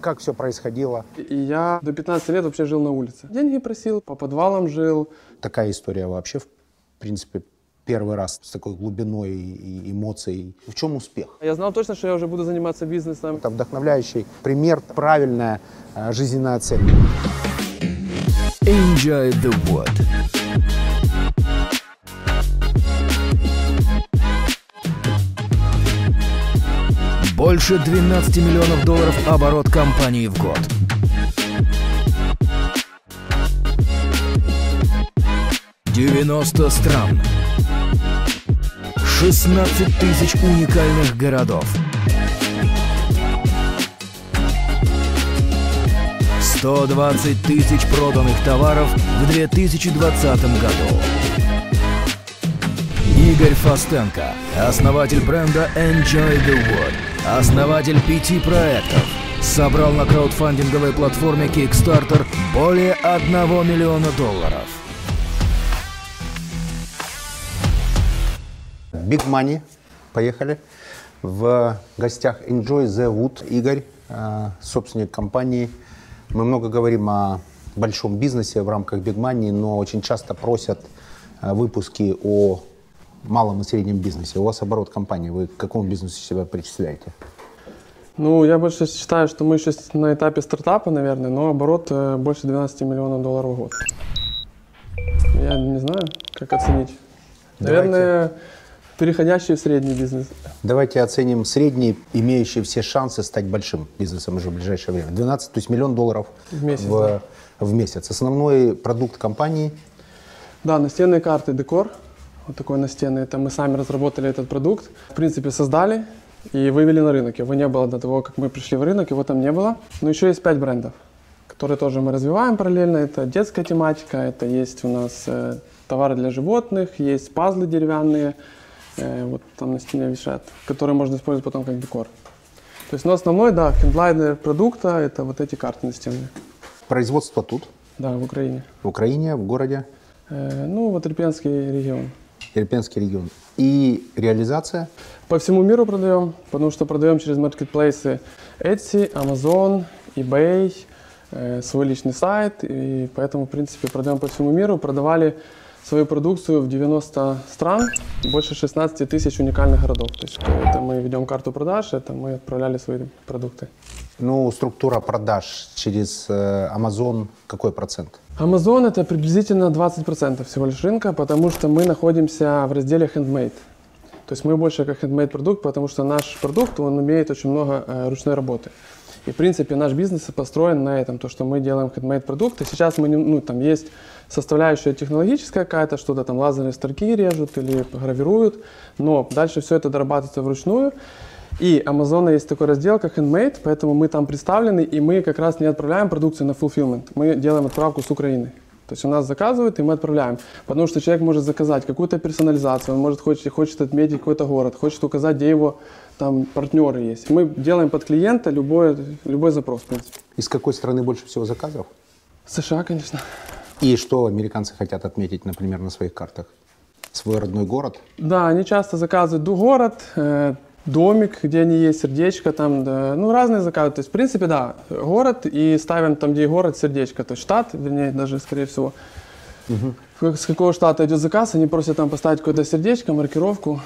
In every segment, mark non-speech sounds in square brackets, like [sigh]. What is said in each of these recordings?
Как все происходило? И я до 15 лет вообще жил на улице. Деньги просил, по подвалам жил. Такая история вообще, в принципе, первый раз с такой глубиной и эмоцией. В чем успех? Я знал точно, что я уже буду заниматься бизнесом. Это вдохновляющий пример, правильная э, жизненная цель. Enjoy the wood. Больше 12 миллионов долларов оборот компании в год. Девяносто стран. 16 тысяч уникальных городов. 120 тысяч проданных товаров в 2020 году. Игорь Фастенко, основатель бренда Enjoy the Wood, основатель пяти проектов, собрал на краудфандинговой платформе Kickstarter более 1 миллиона долларов. Big Money. Поехали. В гостях Enjoy the Wood Игорь, э, собственник компании. Мы много говорим о большом бизнесе в рамках Big Money, но очень часто просят э, выпуски о малом и среднем бизнесе. У вас оборот компании. Вы к какому бизнесу себя причисляете? Ну, я больше считаю, что мы еще на этапе стартапа, наверное, но оборот э, больше 12 миллионов долларов в год. Я не знаю, как оценить. Давайте. Наверное, переходящий в средний бизнес. Давайте оценим средний, имеющий все шансы стать большим бизнесом уже в ближайшее время. 12, то есть миллион долларов В месяц, в, да. в месяц. Основной продукт компании Да, настенные карты декор. Вот такой настенный. Это мы сами разработали этот продукт. В принципе, создали и вывели на рынок. Его не было до того, как мы пришли в рынок, его там не было. Но еще есть пять брендов, которые тоже мы развиваем параллельно. Это детская тематика, это есть у нас э, товары для животных, есть пазлы деревянные, э, вот там на стене висят, которые можно использовать потом как декор. То есть, но основной, да, хендлайнер продукта – это вот эти карты настенные. производство тут, Да, в Украине. в Украине, в городе Э, ну, вот Ирпенский регион. Ирпенский регион. И реализация По всему миру продаем, потому что продаем через маркетплейсы Etsy, Amazon, eBay, э, свой личный сайт, и поэтому, в принципе, продаем по всему миру. Продавали свою продукцию в 90 стран, больше 16 тысяч уникальных городов. То есть это мы ведем карту продаж, это мы отправляли свои продукты. Ну, структура продаж через э, Amazon какой процент? Amazon это приблизительно 20% всего лишь рынка, потому что мы находимся в разделе handmade. То есть мы больше как handmade продукт, потому что наш продукт, он имеет очень много э, ручной работы. И, в принципе, наш бизнес построен на этом, то, что мы делаем handmade продукты. Сейчас мы, ну, там есть составляющая технологическая какая-то, что-то там лазерные старки режут или гравируют, но дальше все это дорабатывается вручную. И Amazon есть такой раздел, как Handmade, поэтому мы там представлены, и мы как раз не отправляем продукцию на fulfillment, мы делаем отправку с Украины. То есть у нас заказывают, и мы отправляем. Потому что человек может заказать какую-то персонализацию, он может хочет, хочет отметить какой-то город, хочет указать, где его там партнеры есть. Мы делаем под клиента любой, любой запрос, в принципе. Из какой страны больше всего заказов? США, конечно. И что американцы хотят отметить, например, на своих картах? Свой родной город? Да, они часто заказывают ду- город, э, домик, где они есть, сердечко там, да, ну, разные заказы. То есть, в принципе, да, город и ставим там, где город, сердечко. То есть штат, вернее, даже, скорее всего. Как- С какого штата идет заказ, они просят там поставить какое-то сердечко, маркировку.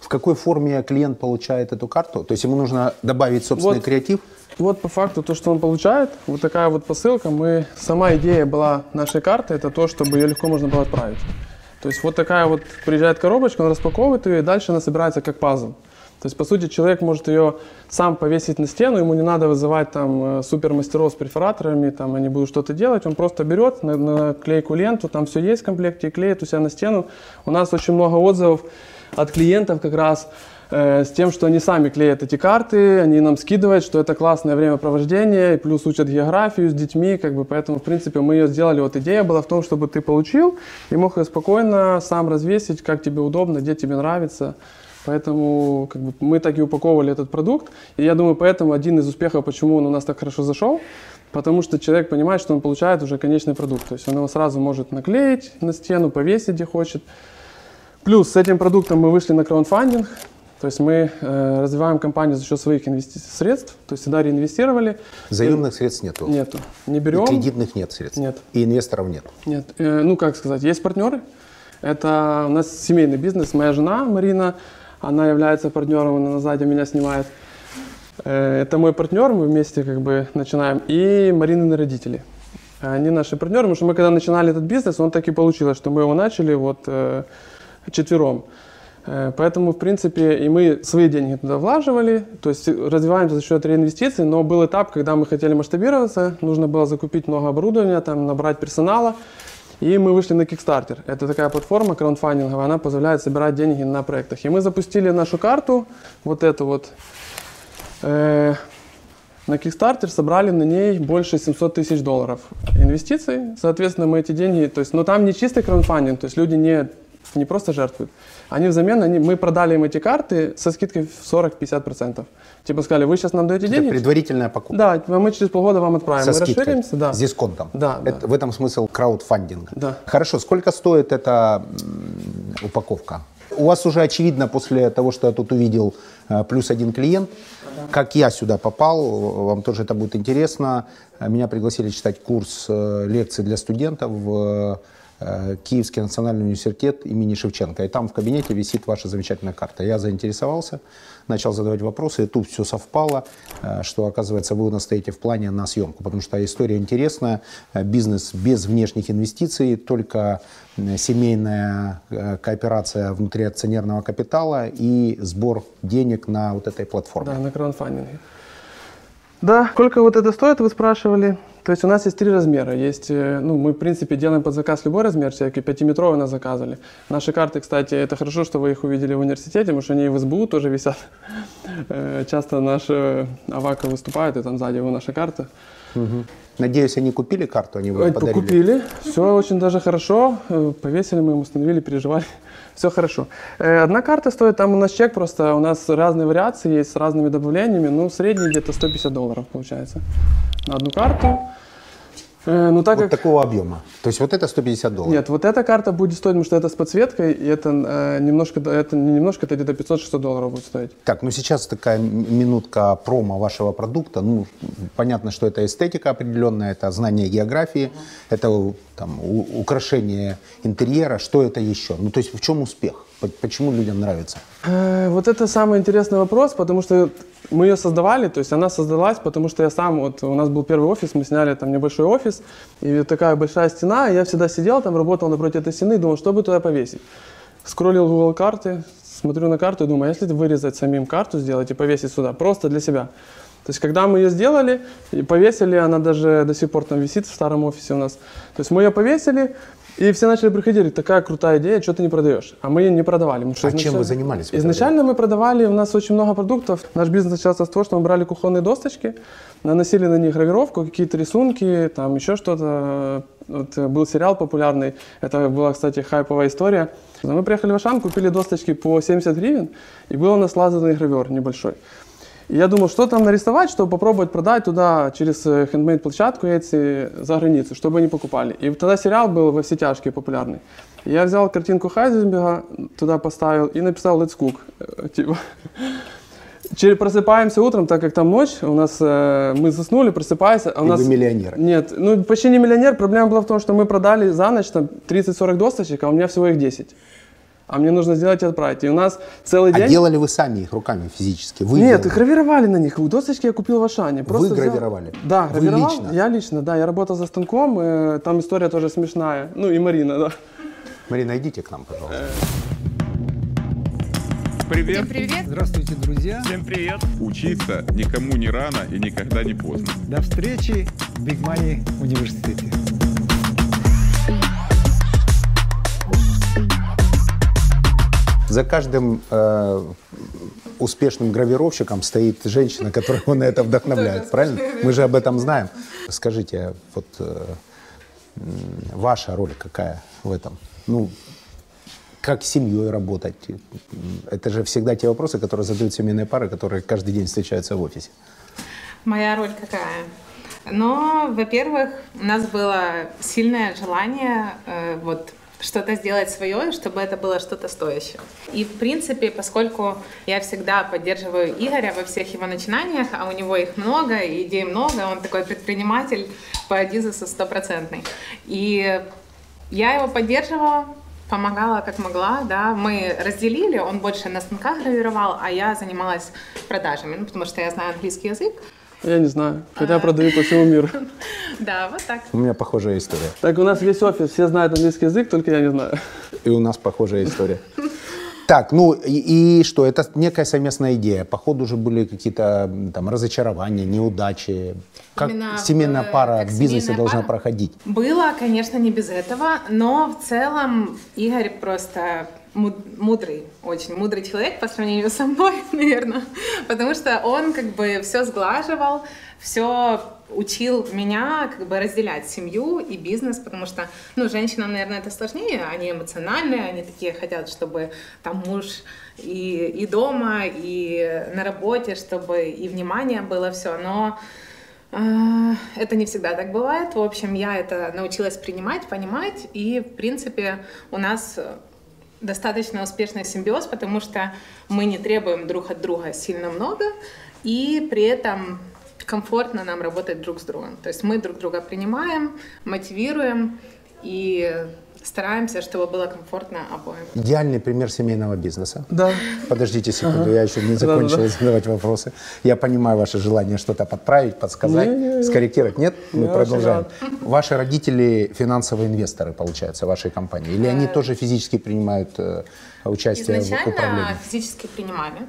В какой форме клиент получает эту карту? То есть ему нужно добавить собственный Вот. креатив? Вот по факту то, что он получает, вот такая вот посылка. Мы, сама идея была нашей карты, это то, чтобы ее легко можно было отправить. То есть вот такая вот приезжает коробочка, он распаковывает ее, и дальше она собирается как пазл. То есть, по сути, человек может ее сам повесить на стену, ему не надо вызывать там э, супермастеров с перфораторами, там они будут что-то делать, он просто берет на, на клейку ленту, там все есть в комплекте, и клеит у себя на стену. У нас очень много отзывов от клиентов как раз э, с тем, что они сами клеят эти карты, они нам скидывают, что это классное времяпровождение, и плюс учат географию с детьми, как бы, поэтому, в принципе, мы ее сделали. Вот идея была в том, чтобы ты получил и мог ее спокойно сам развесить, как тебе удобно, где тебе нравится. Поэтому как бы, мы так и упаковывали этот продукт. И я думаю, поэтому один из успехов, почему он у нас так хорошо зашел, потому что человек понимает, что он получает уже конечный продукт. То есть он его сразу может наклеить на стену, повесить где хочет. Плюс с этим продуктом мы вышли на краундфандинг. То есть мы э, развиваем компанию за счет своих инвести- средств, то есть всегда реинвестировали. Заемных средств нету. Нету. Не И берем. кредитных нет средств. Нет. И инвесторов нет. Нет, э, ну как сказать, есть партнеры. Это у нас семейный бизнес. Моя жена Марина, она является партнером, она сзади меня снимает. Э, Это мой партнер, мы вместе как бы начинаем. И Маринины родители. Они наши партнеры, потому что мы когда начинали этот бизнес, он так и получилось, что мы его начали вот э, четвером. Э, Поэтому, в принципе, и мы свои деньги туда влаживали, то есть развиваемся за счет реинвестиций, но был этап, когда мы хотели масштабироваться, нужно было закупить много оборудования, там, набрать персонала, и мы вышли на Kickstarter. Это такая платформа краундфандинговая, она позволяет собирать деньги на проектах. И мы запустили нашу карту, вот эту вот, э, на Kickstarter собрали на ней больше 700 тысяч долларов инвестиций. Соответственно, мы эти деньги, то есть, но там не чистый краундфандинг, то есть люди не, не просто жертвуют. Они взамен, они, мы продали им эти карты со скидкой в 40-50%. Типа сказали, вы сейчас нам даете Это деньги? предварительная покупка. Да, а мы через полгода вам отправим. Со мы скидкой. расширимся, да. С дисконтом. Да, Это- да. В этом смысл краудфандинга. Да. Хорошо, сколько стоит эта упаковка? У вас уже очевидно после того, что я тут увидел, э, плюс один клиент. Как я сюда попал, вам тоже это будет интересно. Меня пригласили читать курс э, лекций для студентов в Киевский национальный университет имени Шевченко. И там в кабинете висит ваша замечательная карта. Я заинтересовался, начал задавать вопросы, и тут все совпало, э, что, оказывается, вы настоите в плане на съемку, потому что история интересная, Э, бизнес без внешних инвестиций, только э, семейная э, кооперация внутри акционерного капитала и сбор денег на вот этой платформе. Да, на краундфандинге. Да, сколько вот это стоит, вы спрашивали. То есть у нас есть три размера. Есть, э, ну, мы, в принципе, делаем под заказ любой размер, все-таки пятиметровый нас заказывали. Наши карты, кстати, это хорошо, что вы их увидели в университете, потому что они и в СБУ тоже висят. [laughs] Э, Часто наши Авака выступают, и там сзади его наша карта. Надеюсь, они купили карту, они вы Ой, подарили. Купили, все очень даже хорошо. Э, Повесили мы им, установили, переживали. [laughs] Все хорошо. Э, Одна карта стоит, там у нас чек просто, у нас разные вариации есть с разными добавлениями. Ну, средний где-то 150 долларов получается на одну карту. Э, Ну, так Вот как... такого объема. То есть вот это 150 долларов. Нет, вот эта карта будет стоить, потому что это с подсветкой, и это э, немножко, это не немножко, это где-то 500-600 долларов будет стоить. Так, ну сейчас такая минутка промо вашего продукта. Ну, понятно, что это эстетика определенная, это знание географии, это там, у- украшение интерьера. Что это еще? Ну, то есть в чем успех? По- Почему людям нравится? Э, Вот это самый интересный вопрос, потому что мы ее создавали, то есть она создалась, потому что я сам, вот у нас был первый офис, мы сняли там небольшой офис, и такая большая стена, и я всегда сидел там, работал напротив этой стены, думал, что бы туда повесить. Скроллил Google карты, смотрю на карту и думаю, а если вырезать самим карту, сделать и повесить сюда, просто для себя. То есть, когда мы ее сделали и повесили, она даже до сих пор там висит в старом офисе у нас. То есть, мы ее повесили, и все начали приходить, такая крутая идея, что ты не продаешь? А мы ее не продавали. А чем вы изначально- занимались Изначально мы продавали, у нас очень много продуктов. Наш бизнес начался с того, что мы брали кухонные досточки, наносили на них гравировку, какие-то рисунки, там еще что-то. Вот э, был сериал популярный, это была, кстати, хайповая история. Мы приехали в Ашан, купили досточки по 70 гривен, и был у нас лазерный гравер небольшой. Я думал, что там нарисовать, чтобы попробовать продать туда через хендмейд-площадку эти за границу, чтобы они покупали. И тогда сериал был во все тяжкие популярный. И я взял картинку Хайзенберга, туда поставил и написал Let's Cook. Типа. Через- Просыпаемся утром, так как там ночь, у нас э, мы заснули, просыпаемся, а у И нас вы миллионер. нет, ну почти не миллионер. Проблема была в том, что мы продали за ночь там 30-40 досточек, а у меня всего их 10. А мне нужно сделать и отправить. И у нас целый А день... делали вы сами их руками физически? Вы Нет, делали? гравировали на них. Досточки я купил в Ашане. Просто взял- гравировали? Да, Вы гравировал. лично? Я лично, да. Я работал за станком. э, Там история тоже смешная. Ну и Марина, да. Марина, идите к нам, пожалуйста. Привет. Всем привет! Здравствуйте, друзья! Всем привет. Учиться никому не рано и никогда не поздно. До встречи в Big Money университете. За каждым э, успешным гравировщиком стоит женщина, которая его на это вдохновляет, правильно? Мы же об этом знаем. Скажите, вот э, ваша роль какая в этом? Ну, как с семьей работать? Это же всегда те вопросы, которые задают семейные пары, которые каждый день встречаются в офисе. Моя роль какая? Но, во-первых, у нас было сильное желание э, вот что-то сделать свое, чтобы это было что-то стоящее. И, в принципе, поскольку я всегда поддерживаю Игоря во всех его начинаниях, а у него их много, идей много, он такой предприниматель по Дизесу стопроцентный. И я его поддерживала, помогала как могла, да, мы разделили, он больше на станках гравировал, а я занималась продажами, ну, потому что я знаю английский язык. Я не знаю, хотя продаю по всему миру. [laughs] Да, вот так. У меня похожая история. Так у нас весь офис, все знают английский язык, только я не знаю. И у нас похожая история. Так, ну и, и что? Это некая совместная идея. По ходу уже были какие-то там разочарования, неудачи. Как Именно в- семейная пара как в бизнесе семейная должна пара? проходить? Было, конечно, не без этого, но в целом Игорь просто мудрый, очень мудрый человек по сравнению со мной, [laughs] наверное, потому что он как бы все сглаживал, все учил меня как бы разделять семью и бизнес, потому что, ну, женщинам, наверное, это сложнее, они эмоциональные, они такие хотят, чтобы там муж и, и дома, и на работе, чтобы и внимание было все, но а, Это не всегда так бывает. В общем, я это научилась принимать, понимать, и, в принципе, у нас э, достаточно успешный симбиоз, потому что мы не требуем друг от друга сильно много, и при этом комфортно нам работать друг с другом. То есть мы друг друга принимаем, мотивируем и стараемся, чтобы было комфортно обоим. Идеальный пример семейного бизнеса. Да. Подождите секунду, я еще не закончил Да-да-да. задавать вопросы. Я понимаю ваше желание что-то подправить, подсказать, Не-не-не. скоррекировать. Нет? Мы Я продолжаем. Ваши родители финансовые инвесторы, получается, вашей компании? Или они тоже физически принимают э, участие в Изначально управлении? физически принимали.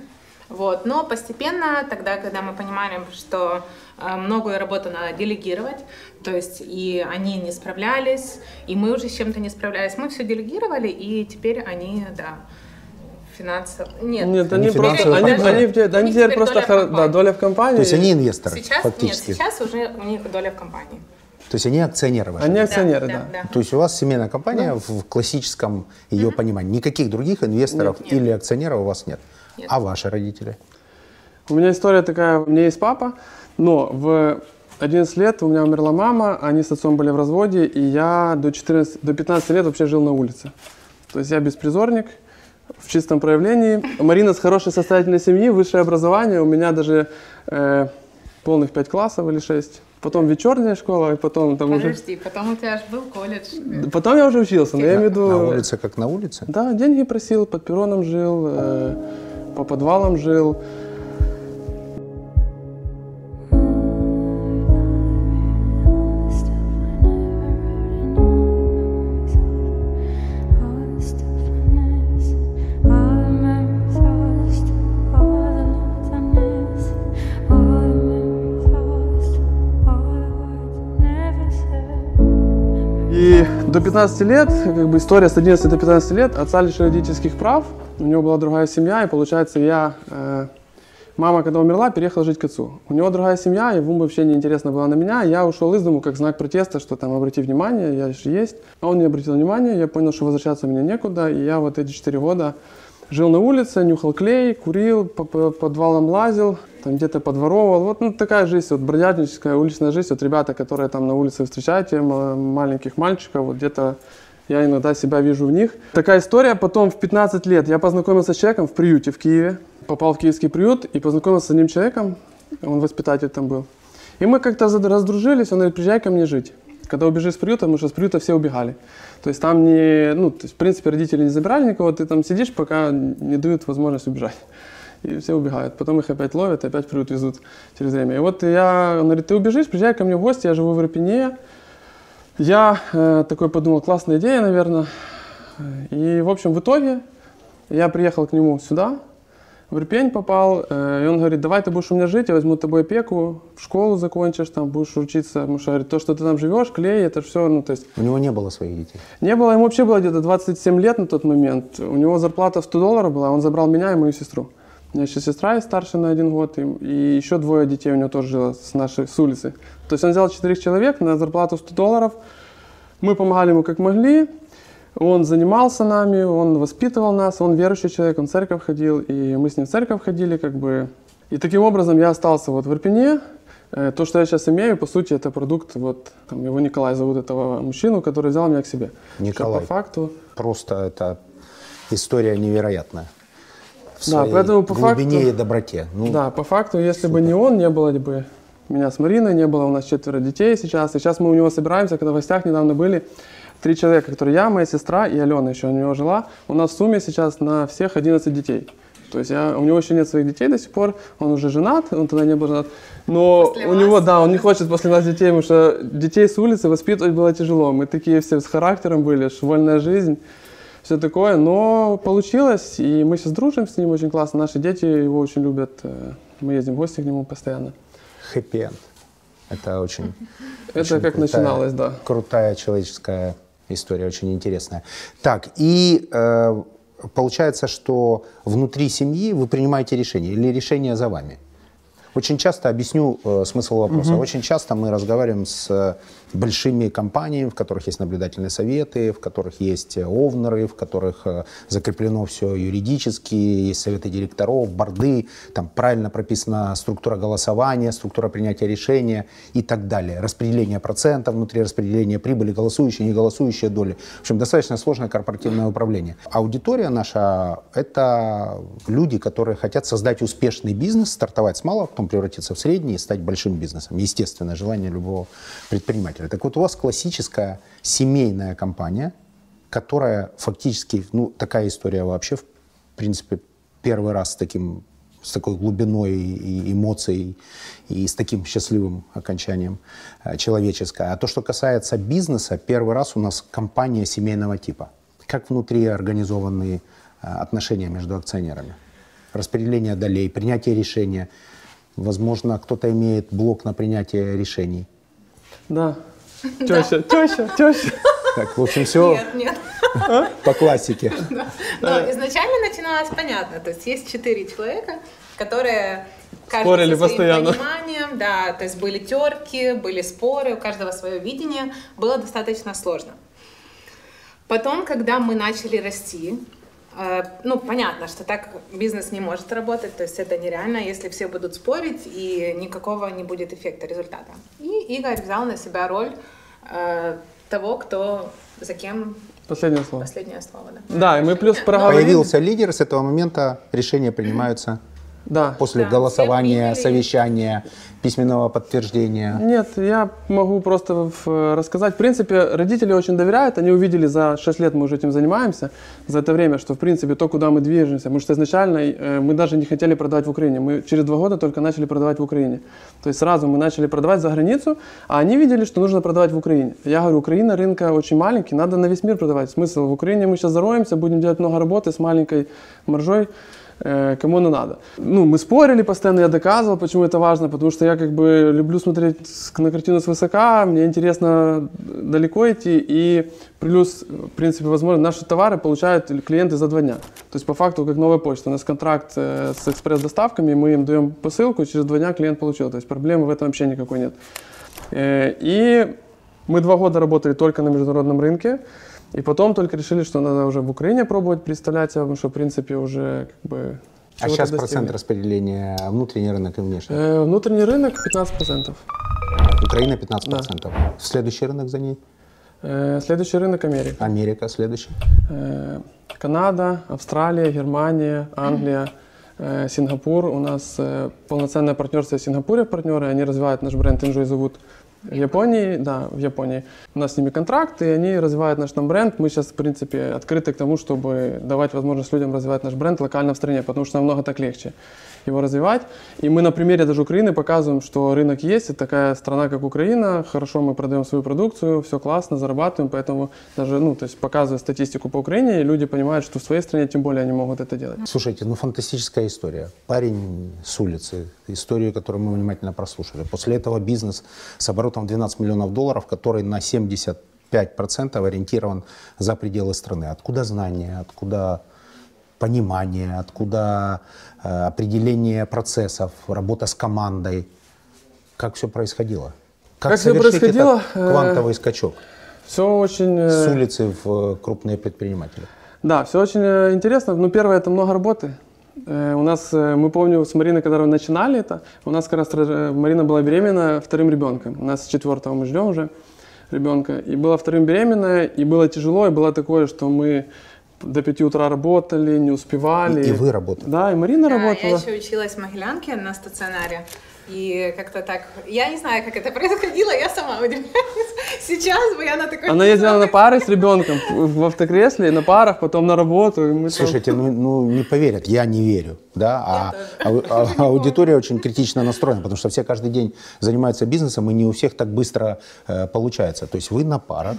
Вот. Но постепенно, тогда, когда мы понимали, что э, многое работу надо делегировать, то есть и они не справлялись, и мы уже с чем-то не справлялись, мы все делегировали, и теперь они, да, финансово... Нет, Нет, Они они просто, они, партнеры. они, они них теперь просто, доля в хор- да, компании. доля в компании. То есть они инвесторы, сейчас, фактически. Нет, сейчас уже у них доля в компании. То есть они акционеры ваши? Они Да, акционеры, да, да. да. То есть у вас семейная компания в в классическом ее понимании. Никаких других инвесторов Нет. или акционеров у вас нет. Нет. А ваши родители? У меня история такая, у меня есть папа, но в 11 лет у меня умерла мама, они с отцом были в разводе, и я до, 14, до 15 лет вообще жил на улице. То есть я беспризорник в чистом проявлении. Марина с хорошей состоятельной семьи, высшее образование, у меня даже э, полных 5 классов или 6. Потом вечерняя школа, и потом там уже... Подожди, потом у тебя же был колледж. Потом я уже учился, но я имею в виду... На улице как на улице? Да, деньги просил, под перроном жил, э, по подвалам жил. 15 лет, как бы история с 11 до 15 лет, отца лишили родительских прав, у него была другая семья, и получается я, э, мама, когда умерла, переехала жить к отцу. У него другая семья, ему вообще не интересно было на меня, я ушел из дому как знак протеста, что там обрати внимание, я же есть. А он не обратил внимания, я понял, что возвращаться мне некуда, и я вот эти 4 года жил на улице, нюхал клей, курил, по, по подвалам лазил, там где-то подворовывал. Вот ну, такая жизнь, вот бродяжническая уличная жизнь. Вот ребята, которые там на улице встречаете, ма- маленьких мальчиков, вот где-то я иногда себя вижу в них. Такая история. Потом в 15 лет я познакомился с человеком в приюте в Киеве. Попал в киевский приют и познакомился с одним человеком. Он воспитатель там был. И мы как-то раздружились. Он говорит, приезжай ко мне жить. Когда убежишь с приюта, потому что с приюта все убегали. То есть там не, ну, то есть, в принципе, родители не забирали никого, ты там сидишь, пока не дают возможность убежать. И все убегают. Потом их опять ловят, и опять в приют везут через время. И вот я, он говорит, ты убежишь, приезжай ко мне в гости, я живу в Ирпене. Я э, такой подумал, классная идея, наверное. И, в общем, в итоге я приехал к нему сюда, в Ирпень попал, э, и он говорит, давай ты будешь у меня жить, я возьму тобой опеку, в школу закончишь, там будешь учиться. Потому что, говорит, то, что ты там живешь, клей, это все, ну, то есть У него не было своих детей. не было, ему вообще было где-то 27 лет на тот момент. У него зарплата в 100 долларов была, он забрал меня и мою сестру. У меня еще сестра есть старше на один год, и, и еще двое детей у него тоже жило с нашей с улицы. То есть он взял четырех человек на зарплату в 100 долларов. Мы помогали ему как могли. Он занимался нами, он воспитывал нас, он верующий человек, он в церковь ходил, и мы с ним в церковь ходили, как бы. И таким образом я остался вот в Ирпене, Э, То, что я сейчас имею, по сути, это продукт, вот, там, его Николай зовут, этого мужчину, который взял меня к себе. Николай. По факту, Просто это история невероятная. В Да, своей поэтому по глубине факту- и доброте. Ну, да, по факту, если бы не он, не было бы меня с Мариной, не было у нас четверо детей сейчас. И сейчас мы у него собираемся, когда в гостях недавно были, три человека, которые я, моя сестра и Алена еще у него жила. У нас в сумме сейчас на всех 11 детей. То есть я, у него еще нет своих детей до сих пор, он уже женат, он тогда не был женат. Но После у вас. него, да, он не хочет после нас детей, потому что детей с улицы воспитывать было тяжело. Мы такие все с характером были, вольная жизнь, все такое. Но получилось, и мы сейчас дружим с ним очень классно. Наши дети его очень любят. э, Мы ездим в гости к нему постоянно. хэппи-энд. Это очень, Это очень как крутая- начиналось, да. Крутая человеческая история, очень интересная. Так, и э, получается, что внутри семьи вы принимаете решение или решение за вами? Очень часто, объясню э, смысл вопроса, очень часто мы разговариваем с большими компаниями, в которых есть наблюдательные советы, в которых есть э, овнеры, в которых э, закреплено все юридически, есть советы директоров, борды, там правильно прописана структура голосования, структура принятия решения и так далее. Распределение процентов внутри распределения прибыли, голосующие, не голосующие доли. В общем, достаточно сложное корпоративное управление. Аудитория наша – это люди, которые хотят создать успешный бизнес, стартовать с малого, потом превратиться в средний и стать большим бизнесом. Естественное желание любого предпринимателя. Так вот, у вас классическая семейная компания, которая фактически, ну, такая история вообще, в принципе, первый раз с таким с такой глубиной и эмоций и с таким счастливым окончанием э, человеческое. А то, что касается бизнеса, первый раз у нас компания семейного типа. Как внутри организованы э, отношения между акционерами? Распределение долей, принятие решения. Возможно, кто-то имеет блок на принятие решений. Да. Теща, теща, теща. Так, в общем, все Нет, нет. по классике. [laughs] Но изначально начиналось понятно. То есть есть четыре человека, которые каждый Спорили постоянно. пониманием, да, то есть были терки, были споры, у каждого свое видение, было достаточно сложно. Потом, когда мы начали расти, э, ну, понятно, что так бизнес не может работать, то есть это нереально, если все будут спорить, и никакого не будет эффекта, результата. И Игорь взял на себя роль э, того, кто за кем Последнее слово. последнее слово. Да, Да, и мы плюс проговорили. Появился лидер, с этого момента решения принимаются Да. после Да, голосования, совещания, письменного подтверждения. Нет, я могу просто в- рассказать. В принципе, родители очень доверяют. Они увидели за 6 лет мы уже этим занимаемся, за это время, что в принципе то, куда мы движемся. Потому что изначально э, мы даже не хотели продавать в Украине. Мы через два года только начали продавать в Украине. То есть сразу мы начали продавать за границу, а они видели, что нужно продавать в Украине. Я говорю, Украина рынка очень маленький, надо на весь мир продавать. Смысл в Украине мы сейчас зароемся, будем делать много работы с маленькой маржой. Э, кому оно надо. Ну, мы спорили постоянно, я доказывал, почему это важно, потому что я как бы люблю смотреть на картину свысока, мне интересно далеко идти, и плюс, в принципе, возможно, наши товары получают клиенты за два дня. То есть, по факту, как новая почта. У нас контракт э, с экспресс-доставками, мы им даем посылку, через два дня клиент получил. То есть, проблемы в этом вообще никакой нет. Э, И мы два года работали только на международном рынке, и потом только решили, что надо уже в Украине пробовать представлять себя, потому что, в принципе, уже как бы... А сейчас достигли. процент распределения внутренний рынок и внешний. Э, Внутренний рынок 15%. Украина 15%. Следующий рынок за ней? Э, Следующий рынок Америка. Америка следующий. Э, Канада, Австралия, Германия, Англия, э, Сингапур. У нас э, полноценное партнерство в Сингапуре партнеры. Они развивают наш бренд Enjoy the Wood. В Японии, да, в Японии. У нас с ними контракт, и они развивают наш там бренд. Мы сейчас, в принципе, открыты к тому, чтобы давать возможность людям развивать наш бренд локально в стране, потому что намного так легче его развивать. И мы на примере даже Украины показываем, что рынок есть, и такая страна, как Украина, хорошо мы продаем свою продукцию, все классно, зарабатываем, поэтому даже, ну, то есть показывая статистику по Украине, люди понимают, что в своей стране тем более они могут это делать. Слушайте, ну фантастическая история. Парень с улицы, историю, которую мы внимательно прослушали. После этого бизнес с оборотом 12 миллионов долларов, который на 75% ориентирован за пределы страны. Откуда знания, откуда понимание, откуда определение процессов, работа с командой. Как все происходило? Как всё совершить происходило? этот Э, квантовый скачок Все очень... э, с улицы в э, крупные предприниматели? Да, все очень э, интересно. Ну, первое, это много работы. Э, У нас, э, мы помню, с Мариной, когда мы начинали это, у нас как раз э, Марина была беременна вторым ребенком. У нас с четвертого мы ждем уже ребенка. И была вторым беременная, и было тяжело, и было такое, что мы до 5 утра работали, не успевали. И вы работали. Да, и Марина Да, работала. я еще училась в Могилянке на стационаре. И как-то так, я не знаю, как это происходило, я сама удивляюсь. [laughs] Сейчас бы я на такой... Она ездила на пары с ребенком в автокресле, на парах, потом на работу. и мы там- Слушайте, ну, ну не поверят, я не верю, да, а, а- а- [laughs] аудитория очень критично настроена, потому что все каждый день занимаются бизнесом, и не у всех так быстро э, получается. То есть вы на парах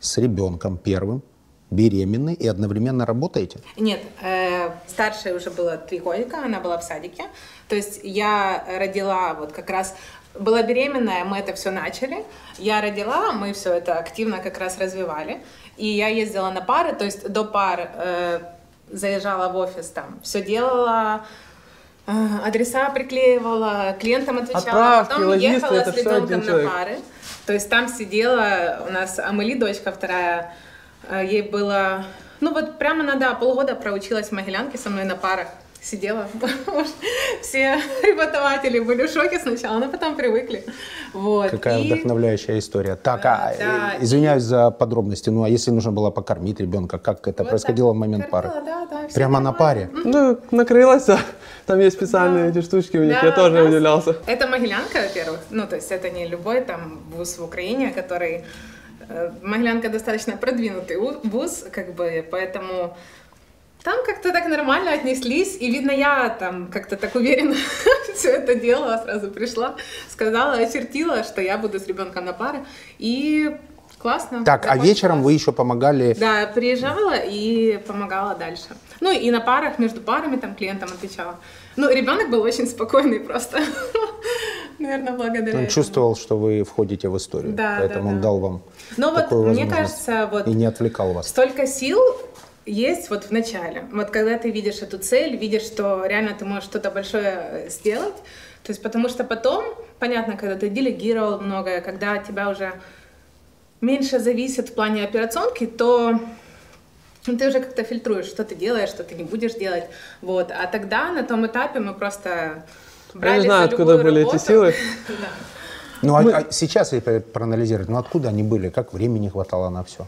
с ребенком первым, беременны и одновременно работаете? Нет, э, старшей уже было три годика, она была в садике. То есть я родила вот как раз была беременная, мы это все начали. Я родила, мы все это активно как раз развивали. И я ездила на пары, то есть до пар э, заезжала в офис, там все делала, э, адреса приклеивала, клиентам отвечала, Отправки, потом логисты, ехала это с ребенком на человек. пары. То есть там сидела у нас Амели, дочка вторая, ей было, ну вот прямо на, да, полгода проучилась в Могилянке со мной на парах. Сидела. [laughs] Все преподаватели были в шоке сначала, но потом привыкли. Вот. Какая И- вдохновляющая история. Так, Да, а, да, извиняюсь за подробности, ну а если нужно было покормить ребенка, как это Вот происходило так. в момент пары? Кормила, да, да, всё Прямо на нормально. паре? Ну, накрылась, а. там есть специальные эти штучки у них, Да, я тоже нас- удивлялся. Это Могилянка, во-первых. Ну, то есть это не любой там вуз в Украине, который... э, Могилянка достаточно продвинутый вуз, как бы, поэтому там как-то так нормально отнеслись. И, видно, я там как-то так уверенно [laughs] все это делала, сразу пришла, сказала, очертила, что я буду с ребенком на паре. И классно. Так, а вечером классно. вы еще помогали Да, приезжала и помогала дальше. Ну и на парах, между парами там клиентам отвечала. Ну, ребенок был очень спокойный просто. [laughs] Наверное, благодаря Он этому. чувствовал, что вы входите в историю, Да, поэтому да, он да. дал вам Но вот такую мне возможность кажется, вот и не отвлекал вас. столько сил есть вот в начале. Вот когда ты видишь эту цель, видишь, что реально ты можешь что-то большое э, сделать. То есть потому что потом, понятно, когда ты делегировал многое, когда тебя уже меньше зависит в плане операционки, то ты уже как-то фильтруешь, что ты делаешь, что ты не будешь делать. Вот. А тогда на том этапе мы просто брали не знаю, за откуда были эти силы. [laughs] Да. Ну а, а сейчас, если проанализировать, ну откуда они были, как времени хватало на все?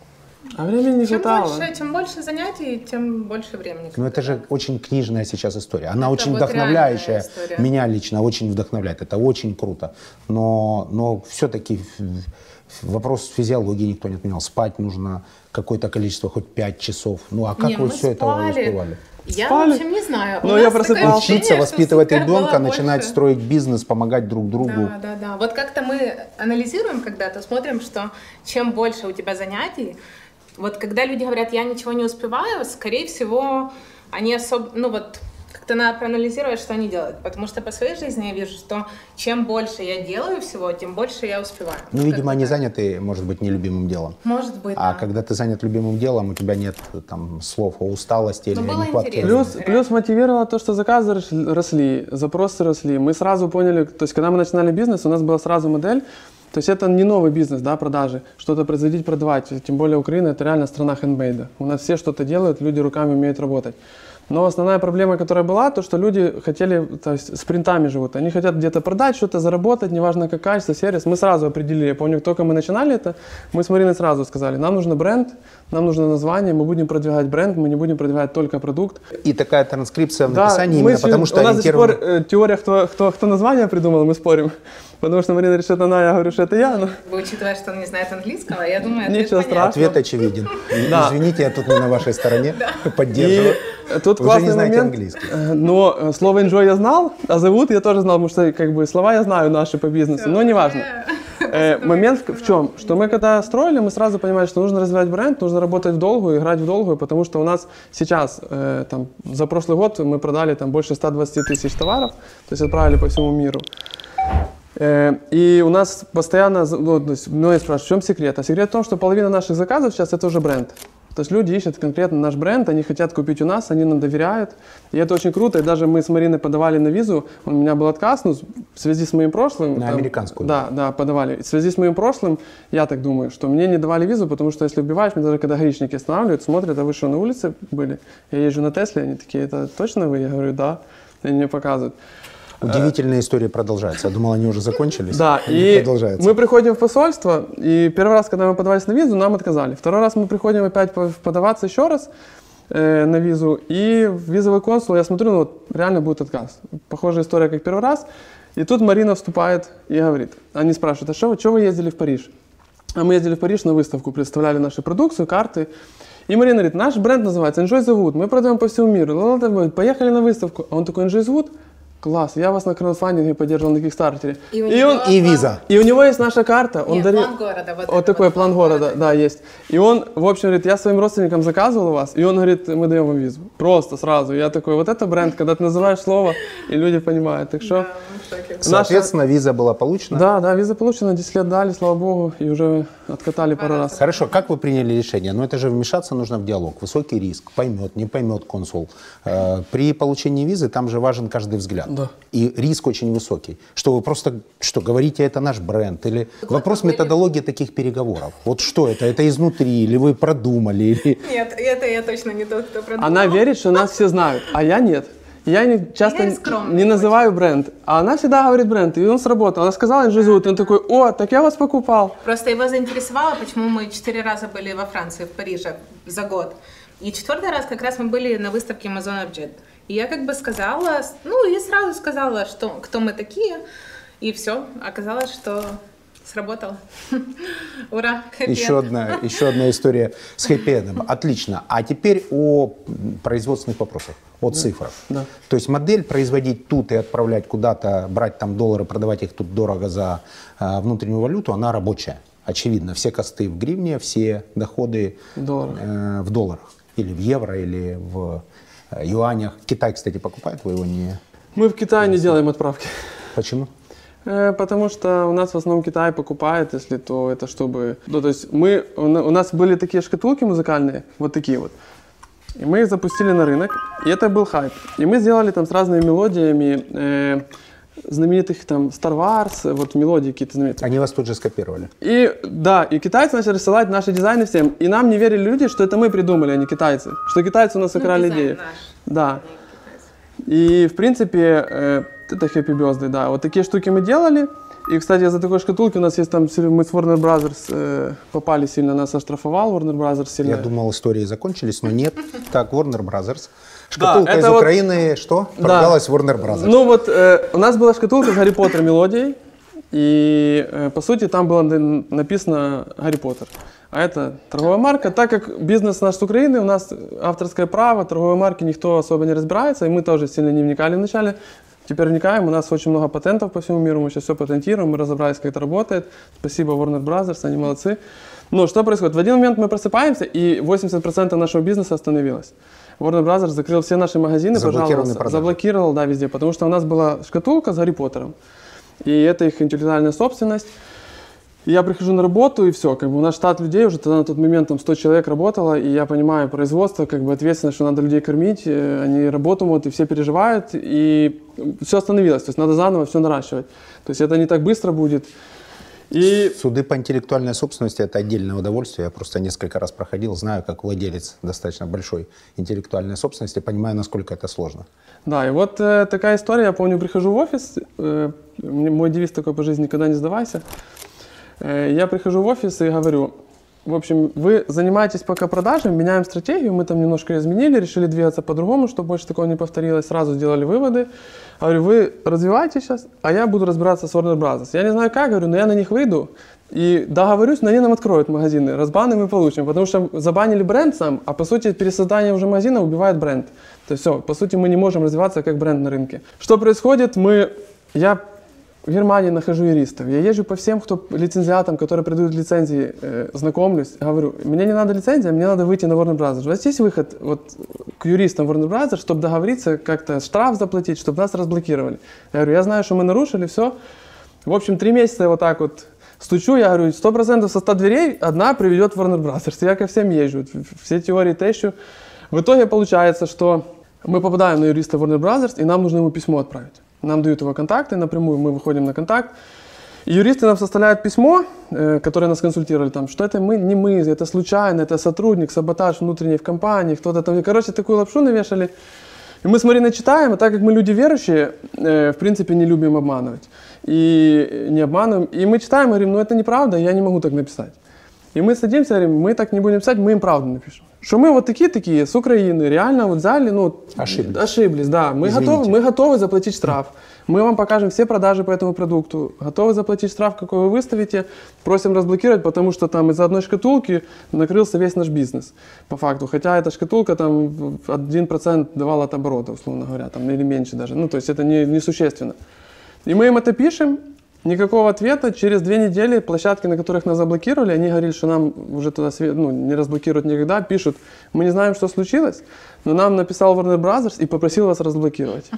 А времени не Чем хватало. больше, чем больше занятий, тем больше времени. Ну это же очень книжная сейчас история. Она Это очень вот вдохновляющая. Меня лично очень вдохновляет. Это очень круто. Но, но все-таки вопрос физиологии никто не отменял. Спать нужно какое-то количество, хоть 5 часов. Ну а как Не, вы все это спали. успевали? Я, Спали. в общем, не знаю. Но я ощущение, Учиться воспитывать ребенка, начинать больше. строить бизнес, помогать друг другу. Да, да, да. Вот как-то мы анализируем когда-то, смотрим, что чем больше у тебя занятий, вот когда люди говорят, я ничего не успеваю, скорее всего, они особо, ну вот, как-то надо проанализировать, что они делают. Потому что по своей жизни я вижу, что чем больше я делаю всего, тем больше я успеваю. Ну, видимо, они заняты, может быть, нелюбимым делом. Может быть, А да. когда ты занят любимым делом, у тебя нет там слов о усталости или Ну, было нехватке интересно. времени. Плюс, плюс мотивировало то, что заказы рос- росли, запросы росли. Мы сразу поняли, то есть когда мы начинали бизнес, у нас была сразу модель, то есть это не новый бизнес, да, продажи, что-то производить, продавать. Тем более Украина это реально страна хендмейда. У нас все что-то делают, люди руками умеют работать. Но основная проблема, которая была, то, что люди хотели, то есть спринтами живут. Они хотят где-то продать, что-то заработать, неважно как качество, сервис. Мы сразу определили, я помню, только мы начинали это, мы с Мариной сразу сказали, нам нужно бренд, нам нужно название, мы будем продвигать бренд, мы не будем продвигать только продукт. И такая транскрипция в Да, написании мы именно с- потому, что у нас до сих пор э, теория, кто, кто, кто название придумал, мы спорим. Потому что Марина решит она, я говорю, что это я. Но... Вы, учитывая, что он не знает английского, я думаю, ответ Ничего страшного. Ответ очевиден. Да. Извините, я тут не на вашей стороне. [laughs] Поддерживаю. тут Вы уже классный не знаете момент. английский. э, Но э, слово enjoy я знал, а зовут я тоже знал, потому что как бы слова я знаю наши по бизнесу, но неважно. Э, момент в, в чем? Что мы когда строили, мы сразу понимали, что нужно развивать бренд, нужно работать в долгую, играть в долгую, потому что у нас сейчас, э, там, за прошлый год мы продали там больше 120 тысяч товаров, то есть отправили по всему миру. Э, И у нас постоянно, ну, многие спрашивают, в чем секрет? А секрет в том, что половина наших заказов сейчас это уже бренд. То есть люди ищут конкретно наш бренд, они хотят купить у нас, они нам доверяют. И это очень круто. И даже мы с Мариной подавали на визу, у меня был отказ, ну, в связи с моим прошлым. На американскую. Да, да, подавали. В связи с моим прошлым, я так думаю, что мне не давали визу, потому что если убиваешь, мне даже когда гаишники останавливают, смотрят, а вы что, на улице были? Я езжу на Тесле, они такие, это точно вы? Я говорю, да. И они мне показывают. Удивительная история продолжается. Я думал, они уже закончились. Да, и мы приходим в посольство, и первый раз, когда мы подавались на визу, нам отказали. Второй раз мы приходим опять по- подаваться еще раз э, на визу, и визовый консул, я смотрю, ну вот реально будет отказ. Похожая история, как первый раз. И тут Марина вступает и говорит, они спрашивают, а что вы, что вы ездили в Париж? А мы ездили в Париж на выставку, представляли нашу продукцию, карты. И Марина говорит, наш бренд называется Enjoy the Wood, мы продаем по всему миру. Поехали на выставку. А он такой, Enjoy the Wood? Класс, я вас на краудфандинге поддерживал на Кикстартере. И у И него он, И виза. и у него есть наша карта. Он Нет, дарил- план города. Вот, Вот такой вот план города, да, есть. И он, в общем, говорит, я своим родственникам заказывал у вас, и он говорит, мы даем вам визу. Просто сразу. Я такой, вот это бренд, когда ты называешь слово, и люди понимают. Так что. Соответственно, виза была получена. да, да, виза получена, 10 лет дали, слава богу, и уже откатали пару раз. Хорошо, как вы приняли решение? Ну, это же вмешаться нужно в диалог. Высокий риск, поймет, не поймет консул. Э, При получении визы там же важен каждый взгляд. Да. И риск очень высокий. Что вы просто, что говорите, это наш бренд? Или вопрос были- методологии таких переговоров. Вот что это? Это изнутри? Или вы продумали? Или... [laughs] Нет, это я точно не тот, кто продумал. Она верит, что нас все знают, а я нет. Я не, часто Я не- скромный не называю бренд, а она всегда говорит бренд, и он сработал. Она сказала Инжизут, и он такой, о, так я вас покупал. Просто его заинтересовало, почему мы четыре раза были во Франции, в Париже за год. И четвертый раз как раз мы были на выставке Amazon Object. И я как бы сказала, ну и сразу сказала, что, кто мы такие. И все, оказалось, что сработало. [laughs] Ура! Еще одна, еще одна история с хэппи-эндом. Отлично. А теперь о производственных вопросах, о цифрах. Да. То есть модель производить тут и отправлять куда-то, брать там доллары, продавать их тут дорого за э, внутреннюю валюту, она рабочая. Очевидно, все косты в гривне, все доходы В долларах. э, в долларах. Или в евро, или в юанях. Китай, кстати, покупает, вы его не... Мы в Китае не делаем отправки. Почему? Э, Потому что у нас в основном Китай покупает, если то это чтобы... Ну, то есть мы, у на- у нас были такие шкатулки музыкальные, вот такие вот. И мы их запустили на рынок, и это был хайп. И мы сделали там с разными мелодиями э, знаменитых там Star Wars, вот мелодии какие-то знаменитые. Они вас тут же скопировали. И да, и китайцы начали рассылать наши дизайны всем. И нам не верили люди, что это мы придумали, а не китайцы. Что китайцы у нас Ну, украли дизайн идею. наш. Да. И, в принципе, э, это Happy Birthday, да. Вот такие штуки мы делали. И, кстати, за такой шкатулки у нас есть там, мы с Warner Brothers э, попали сильно, нас оштрафовал Warner Brothers сильно. Я думал, истории закончились, но нет. [laughs] Так, Warner Brothers. Шкатулка это из вот- Украины, что? Да. Продалась Warner Brothers. Ну вот, э, у нас была шкатулка с Гарри Поттер мелодией, и, э, по сути, там было написано Гарри Поттер. А это торговая марка. Так как бизнес наш с Украины, у нас авторское право, торговой марки никто особо не разбирается, и мы тоже сильно не вникали вначале. Теперь вникаем, у нас очень много патентов по всему миру, мы сейчас все патентируем, мы разобрались, как это работает. Спасибо Warner Brothers, они молодцы. Но что происходит? В один момент мы просыпаемся, и 80% нашего бизнеса остановилось. Warner Brothers закрыл все наши магазины, пожалуйста. продажи. Заблокировал, да, везде, потому что у нас была шкатулка с Гарри Поттером. И это их интеллектуальная собственность. И я прихожу на работу, и все, как бы у нас штат людей, уже тогда на тот момент там 100 человек работало, и я понимаю производство, как бы ответственность, что надо людей кормить, э, они работу могут, и все переживают, и все остановилось, то есть надо заново все наращивать. То есть это не так быстро будет. И Суды по интеллектуальной собственности – это отдельное удовольствие. Я просто несколько раз проходил, знаю, как владелец достаточно большой интеллектуальной собственности, понимаю, насколько это сложно. Да, и вот э, такая история, я помню, прихожу в офис, э, мой девиз такой по жизни «никогда не сдавайся». Э, я прихожу в офис и говорю, в общем, вы занимаетесь пока продажами, меняем стратегию, мы там немножко изменили, решили двигаться по-другому, чтобы больше такого не повторилось, сразу сделали выводы. Говорю, вы развиваетесь сейчас, а я буду разбираться с Warner Brothers. Я не знаю как, говорю, но я на них выйду и договорюсь, но они нам откроют магазины, разбаны мы получим, потому что забанили бренд сам, а по сути пересоздание уже магазина убивает бренд. То есть все, по сути мы не можем развиваться как бренд на рынке. Что происходит? Мы, я в Германии нахожу юристов. Я езжу по всем, кто лицензиатам, которые придают лицензии, э, знакомлюсь. Говорю, мне не надо лицензия, мне надо выйти на Warner Brothers. У вас есть выход вот, к юристам Warner Brothers, чтобы договориться, как-то штраф заплатить, чтобы нас разблокировали? Я говорю, я знаю, что мы нарушили, все. В общем, три месяца я вот так вот Стучу, я говорю, 100% со 100 дверей одна приведет в Warner Brothers. Я ко всем езжу, все теории тещу. В итоге получается, что мы попадаем на юриста Warner Brothers, и нам нужно ему письмо отправить. Нам дают его контакты напрямую, мы выходим на контакт. И юристы нам составляют письмо, э, которое нас консультировали, там, что это мы, не мы, это случайно, это сотрудник, саботаж внутренний в компании, кто-то там. Короче, такую лапшу навешали. И мы с Мариной читаем, а так как мы люди верующие, э, в принципе, не любим обманывать. И не обманываем. И мы читаем, говорим, ну это неправда, я не могу так написать. И мы садимся, говорим, мы так не будем писать, мы им правду напишем. Что мы вот такие-такие, с Украины, реально вот взяли, ну... Ошиблись. Ошиблись, да. Мы Извините. готовы, мы готовы заплатить штраф. Мы вам покажем все продажи по этому продукту. Готовы заплатить штраф, какой вы выставите. Просим разблокировать, потому что там из-за одной шкатулки накрылся весь наш бизнес, по факту. Хотя эта шкатулка там в- 1% давала от оборота, условно говоря, там, или меньше даже. Ну, то есть это не, несущественно. И мы им это пишем, никакого ответа. Через две недели площадки, на которых нас заблокировали, они говорили, что нам уже туда ну, не разблокируют никогда. Пишут, мы не знаем, что случилось, но нам написал Warner Brothers и попросил вас разблокировать.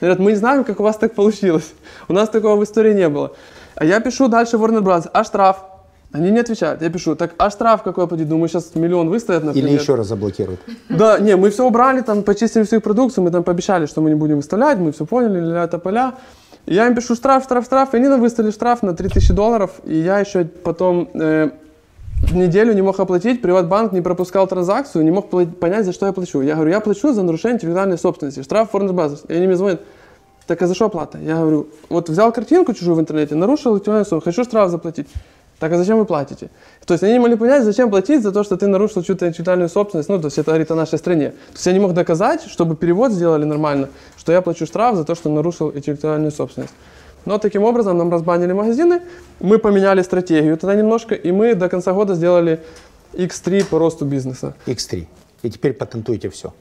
Говорят, мы не знаем, как у вас так получилось. У нас такого в истории не было. А я пишу дальше Warner Brothers, а штраф? Они не отвечают. Я пишу, так а штраф какой платить? Думаю, сейчас миллион выставят, например. Или еще раз заблокируют. Да, не, мы все убрали, там почистили всю их продукцию, мы там пообещали, что мы не будем выставлять, мы все поняли, ля это поля. И я им пишу штраф, штраф, штраф, и они выставили штраф на 3000 долларов, и я еще потом э, неделю не мог оплатить, Приватбанк не пропускал транзакцию, не мог понять, за что я плачу. Я говорю, я плачу за нарушение интеллектуальной собственности, штраф Warner Brothers. И они мне звонят, так а за что оплата? Я говорю, вот взял картинку чужую в интернете, нарушил интеллектуальную собственность, хочу штраф заплатить. Так а зачем вы платите? То есть они не могли понять, зачем платить за то, что ты нарушил чью-то интеллектуальную собственность. Ну, то есть это говорит о нашей стране. То есть я не мог доказать, чтобы перевод сделали нормально, что я плачу штраф за то, что нарушил интеллектуальную собственность. Но таким образом нам разбанили магазины, мы поменяли стратегию тогда немножко, и мы до конца года сделали X3 по росту бизнеса. X3. И теперь патентуете все.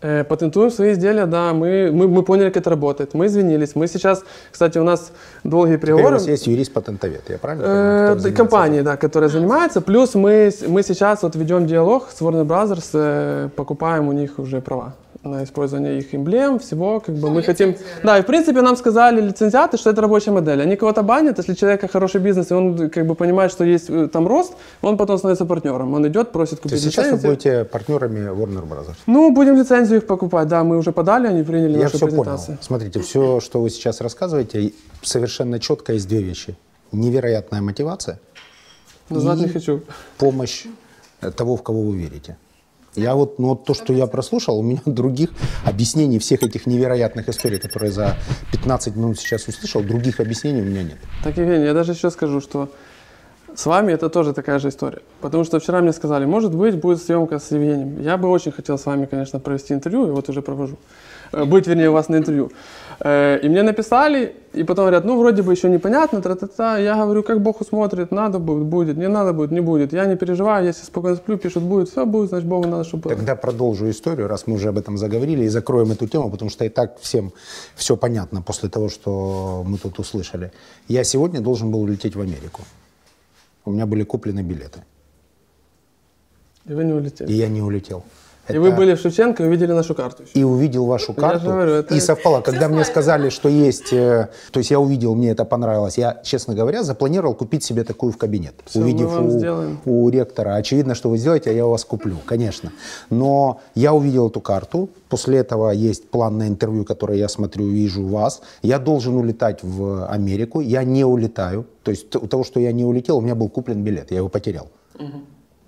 Э, Патентуем свои изделия, да, мы, мы, мы поняли, как это работает, мы извинились. Мы сейчас, кстати, у нас долгие Теперь у вас есть юрист-патентовед, я правильно Э, понимаю? занимается компании, да, которая занимается. Плюс мы, мы сейчас вот ведем диалог с Warner Brothers, э, покупаем у них уже права на использование их эмблем, всего, как бы мы хотим... Да, и в принципе нам сказали лицензиаты, что это рабочая модель. Они кого-то банят, если человека хороший бизнес, и он как бы понимает, что есть э, там рост, он потом становится партнером. Он идет, просит То купить есть сейчас вы лицензию. будете партнерами Warner Brothers. Ну, будем лицензию их покупать, да, мы уже подали, они приняли Я нашу все понял. презентацию. Смотрите, все, что вы сейчас рассказываете, совершенно четко есть две вещи. Невероятная мотивация, Назвать не хочу. помощь того, в кого вы верите. Я вот, ну, вот то, что я прослушал, у меня [laughs] других объяснений всех этих невероятных историй, которые за 15 минут сейчас услышал, других объяснений у меня нет. Так, Евгений, я даже еще скажу, что с вами это тоже такая же история. Потому что вчера мне сказали, может быть, будет съемка с Евгением. Я бы очень хотел с вами, конечно, провести интервью, и вот уже провожу. Э, Быть, вернее, у вас на интервью. И мне написали, и потом говорят, ну, вроде бы еще непонятно, тра-та-та. Я говорю, как Бог усмотрит, надо будет, будет, не надо будет, не будет. Я не переживаю, если спокойно сплю, пишут, будет, все будет, значит, Богу надо, чтобы было. Тогда продолжу историю, раз мы уже об этом заговорили, и закроем эту тему, потому что и так всем все понятно после того, что мы тут услышали. Я сегодня должен был улететь в Америку. У меня были куплены билеты, И вы не улетели. и я не улетел. И Это- вы были в Шевченко и увидели нашу карту еще. и увидел вашу карту. говорю, это- И совпало, когда мне сказали, что есть, э, то есть я увидел, мне это понравилось. Я, честно говоря, запланировал купить себе такую в кабинет, мы увидев вам у, сделаем. у ректора. Очевидно, что вы сделаете, а я у вас куплю, конечно. Но я увидел эту карту. После этого есть план на интервью, которое я смотрю, вижу вас. Я должен улетать в Америку. Я не улетаю. То есть у того, что я не улетел, у меня был куплен билет, я его потерял.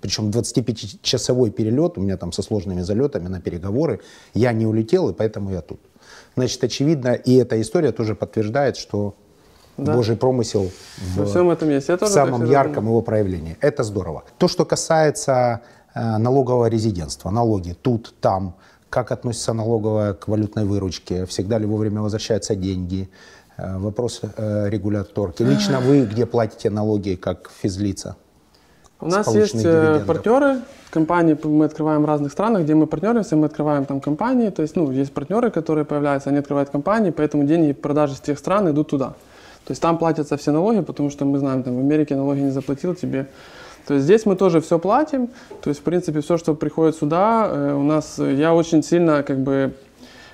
Причем 25-часовой перелет, у меня там со сложными залетами на переговоры, я не улетел, и поэтому я тут. Значит, очевидно, и эта история тоже подтверждает, что Да. Божий промысел Во в, всем этом есть. Я в самом ярком думаю. его проявлении. Это здорово. То, что касается э, налогового резидентства, налоги тут, там, как относится налоговая к валютной выручке, всегда ли вовремя возвращаются деньги, э, вопрос э, регуляторки. Лично вы где платите налоги как физлица? У нас есть э, дивидендов. партнеры, компании мы открываем в разных странах, где мы партнеримся, мы открываем там компании, то есть, ну, есть партнеры, которые появляются, они открывают компании, поэтому деньги продажи с тех стран идут туда. То есть там платятся все налоги, потому что мы знаем, там в Америке налоги не заплатил тебе. То есть здесь мы тоже все платим, то есть, в принципе, все, что приходит сюда, э, у нас, э, я очень сильно, как бы,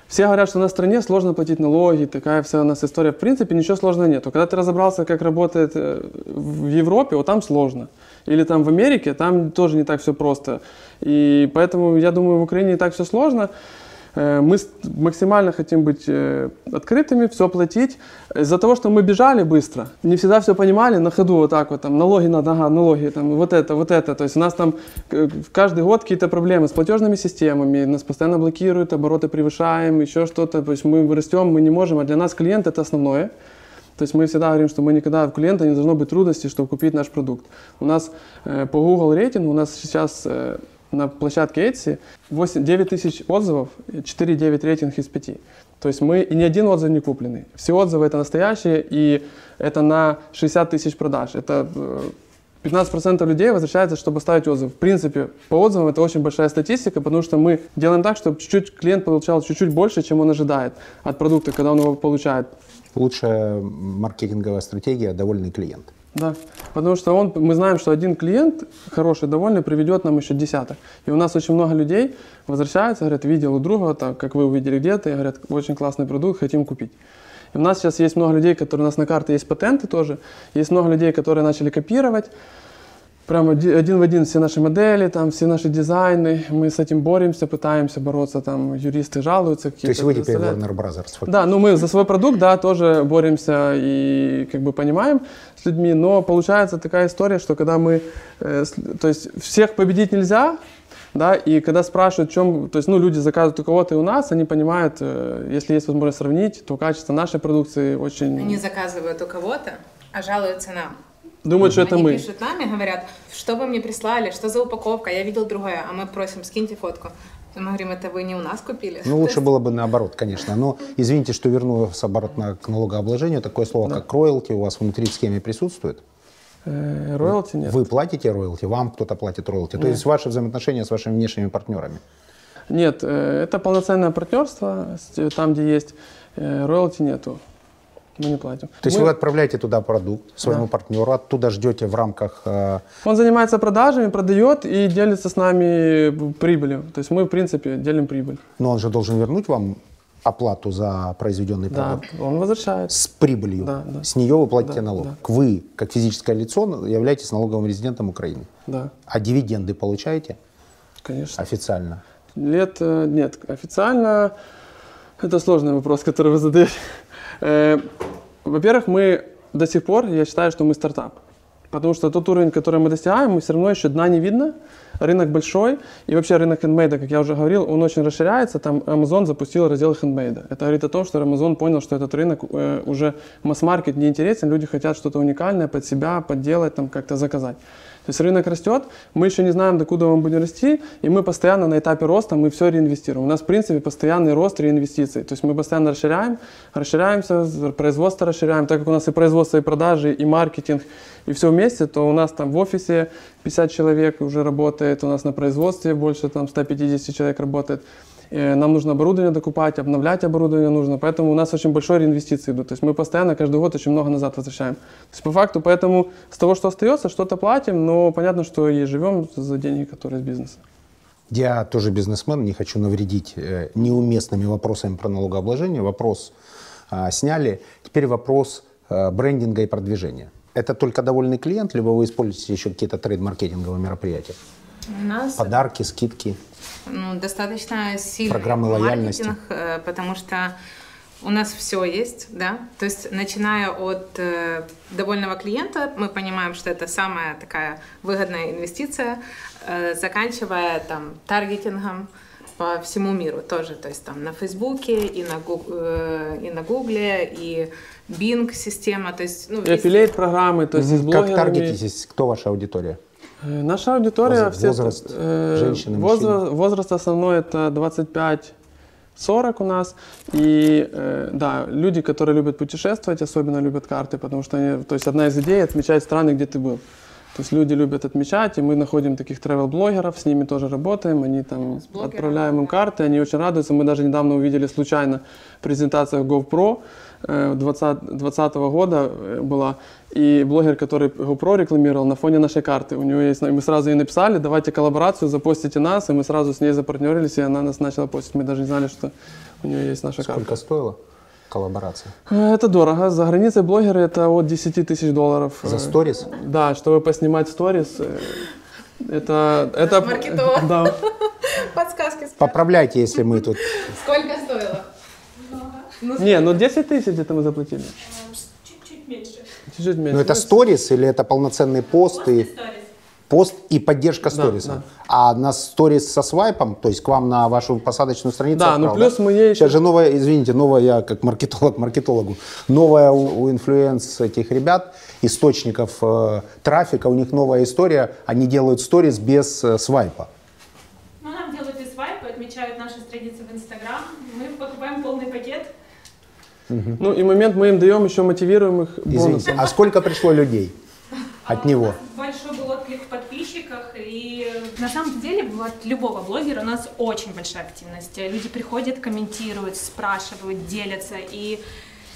все говорят, что на стране сложно платить налоги, такая вся у нас история. В принципе, ничего сложного нету. Когда ты разобрался, как работает э, в Европе, вот там сложно. Или там в Америке, там тоже не так все просто. И поэтому, я думаю, в Украине не так все сложно. Э, Мы максимально хотим быть э, открытыми, все платить. Из-за того, что мы бежали быстро, не всегда все понимали, на ходу вот так вот, там, налоги надо, ага, налоги, там, вот это, вот это. То есть у нас там каждый год какие-то проблемы с платежными системами, нас постоянно блокируют, обороты превышаем, еще что-то. То есть мы растем, мы не можем, а для нас клиент это основное. То есть мы всегда говорим, что мы никогда у клиента не должно быть трудностей, чтобы купить наш продукт. У нас э, по Google рейтингу, у нас сейчас э, на площадке Etsy 8, 9 тысяч отзывов, и 4,9 рейтинг из 5. То есть мы, и ни один отзыв не купленный. Все отзывы это настоящие, и это на 60 тысяч продаж. Это э, 15% людей возвращается, чтобы ставить отзыв. В принципе, по отзывам это очень большая статистика, потому что мы делаем так, чтобы чуть-чуть клиент получал чуть-чуть больше, чем он ожидает от продукта, когда он его получает. Лучшая маркетинговая стратегия – довольный клиент. Да, потому что он, мы знаем, что один клиент хороший, довольный, приведет нам еще десяток. И у нас очень много людей возвращаются, говорят, видел у друга, так, как вы увидели где-то, и говорят, очень классный продукт, хотим купить. И у нас сейчас есть много людей, которые у нас на карте есть патенты тоже, есть много людей, которые начали копировать, прямо оди- один в один все наши модели, там, все наши дизайны, мы с этим боремся, пытаемся бороться, там, юристы жалуются. То есть вы теперь. Warner Brothers. Да, ну мы за свой продукт, да, тоже боремся и как бы понимаем людьми, но получается такая история, что когда мы, э, то есть всех победить нельзя, да, и когда спрашивают, в чем, то есть, ну, люди заказывают у кого-то и у нас, они понимают, э, если есть возможность сравнить, то качество нашей продукции очень... Они заказывают у кого-то, а жалуются нам. Думают, что это Они мы. пишут нам и говорят, что вы мне прислали, что за упаковка, я видел другое, а мы просим, скиньте фотку. Мы говорим, это вы не у нас купили? Ну, лучше было бы наоборот, конечно. Но извините, что вернулся обратно к налогообложению. Такое слово, как роялти, у вас внутри в схеме присутствует? Э, Роялти нет. Вы платите роялти, вам кто-то платит роялти. То есть ваши взаимоотношения с вашими внешними партнерами. Нет, э, это полноценное партнерство, там, где есть э, роялти нету. Мы не платим. То есть Мы- вы отправляете туда продукт своему партнеру, оттуда ждете в рамках... э, Он занимается продажами, продает и делится с нами прибылью. То есть мы, в принципе, делим прибыль. но он же должен вернуть вам оплату за произведенный Да, продукт. он возвращает. С прибылью. Да, да. С нее вы платите Да, налог. да. Вы, как физическое лицо, являетесь налоговым резидентом Украины. Да, А дивиденды получаете конечно. официально? Лет э, нет. Официально это сложный вопрос, который вы задаете. Э, Во-первых, мы до сих пор, я считаю, что мы стартап. Потому что тот уровень, который мы достигаем, мы все равно еще дна не видно. Рынок большой. И вообще рынок хендмейда, как я уже говорил, он очень расширяется. Там Amazon запустил раздел хендмейда. Это говорит о том, что Amazon понял, что этот рынок э, уже масс-маркет не интересен. Люди хотят что-то уникальное под себя, подделать, там как-то заказать. То есть рынок растет, мы еще не знаем, докуда он будет расти, и мы постоянно на этапе роста, мы все реинвестируем. У нас, в принципе, постоянный рост реинвестиций. То есть мы постоянно расширяем, расширяемся, производство расширяем. Так как у нас и производство, и продажи, и маркетинг, и все вместе, то у нас там в офисе 50 человек уже работает, у нас на производстве больше там 150 человек работает. Э, Нам нужно оборудование докупать, обновлять оборудование нужно, поэтому у нас очень большой реинвестиции идут. То есть мы постоянно каждый год очень много назад возвращаем. То есть по факту, поэтому с того, что остается, что-то платим, но понятно, что и живем за деньги, которые из бизнеса. Я тоже бизнесмен, не хочу навредить э, неуместными вопросами про налогообложение. Вопрос а, сняли. Теперь вопрос э, брендинга и продвижения. Это только довольный клиент, либо вы используете еще какие-то трейд-маркетинговые мероприятия? У нас Подарки, скидки? Ну, достаточно сильный Программы лояльности. маркетинг, э, потому что у нас все есть, да, то есть начиная от э, довольного клиента, мы понимаем, что это самая такая выгодная инвестиция, э, заканчивая там таргетингом по всему миру тоже, то есть там на Фейсбуке и на, Гу- э, и на Гугле, и Bing система, то есть, ну, И программы, то есть и с Как блогерами. таргетитесь? Кто ваша аудитория? Э, Наша аудитория... Возраст- все- возраст э, женщины, возраст, мужчины? возраст основной это 25-40 у нас. И э, да, люди, которые любят путешествовать, особенно любят карты, потому что они, то есть одна из идей отмечать страны, где ты был. То есть люди любят отмечать, и мы находим таких travel-блогеров, с ними тоже работаем, они там отправляем им карты, они очень радуются. Мы даже недавно увидели случайно презентацию GoPro, 2020 года была, и блогер, который GoPro рекламировал на фоне нашей карты. У него есть, мы сразу ей написали, давайте коллаборацию, запостите нас, и мы сразу с ней запартнерились, и она нас начала постить. Мы даже не знали, что у нее есть наша карта. Сколько стоила коллаборация? Это дорого. За границей блогеры это от 10 тысяч долларов. За сторис? Да, чтобы поснимать сторис. Это, это, маркетолог. [laughs] да. Подсказки. Поправляйте, если мы тут... Сколько стоило? Не, ну 10 тысяч где-то мы заплатили. Чуть-чуть меньше. Чуть-чуть меньше. Ну, это сторис или это полноценный пост? И... Сторис. Пост и поддержка сториса. да. А на сторис со свайпом, то есть к вам на вашу посадочную страницу Да, ну плюс мы ей Сейчас же новая, извините, новая, я как маркетолог маркетологу, новая у, у influence этих ребят, источников э, трафика, у них новая история, они делают сторис без э, свайпа. Ну, нам делают и свайпы, отмечают наши страницы в Инстаграм. Мы покупаем полный пакет. Ну и момент мы им даем еще мотивируем их Извините, бонусом. а сколько пришло людей от него? Большой был отклик в подписчиках, и на самом деле от любого блогера у нас очень большая активность. Люди приходят, комментируют, спрашивают, делятся, и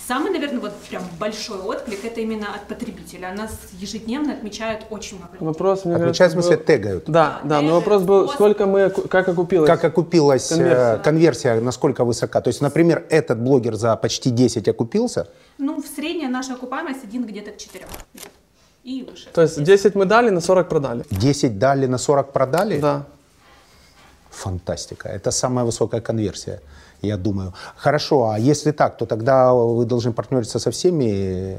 самый, наверное, вот прям большой отклик это именно от потребителя. Нас ежедневно отмечают очень много людей. Вопрос, мне Отмечают, в смысле, был- тегают. Да, да, но вопрос был, пост. сколько мы, как окупилось. Как окупилась э, Конверсия. конверсия, насколько высока? То есть, например, этот блогер за почти 10 окупился, Ну, в средняя наша окупаемость один где-то к четырем. И выше. То есть 10 мы дали, на 40 продали. 10 дали, на 40 продали? Да. Фантастика. Это самая высокая конверсия, я думаю. Хорошо, а если так, то тогда вы должны партнериться со всеми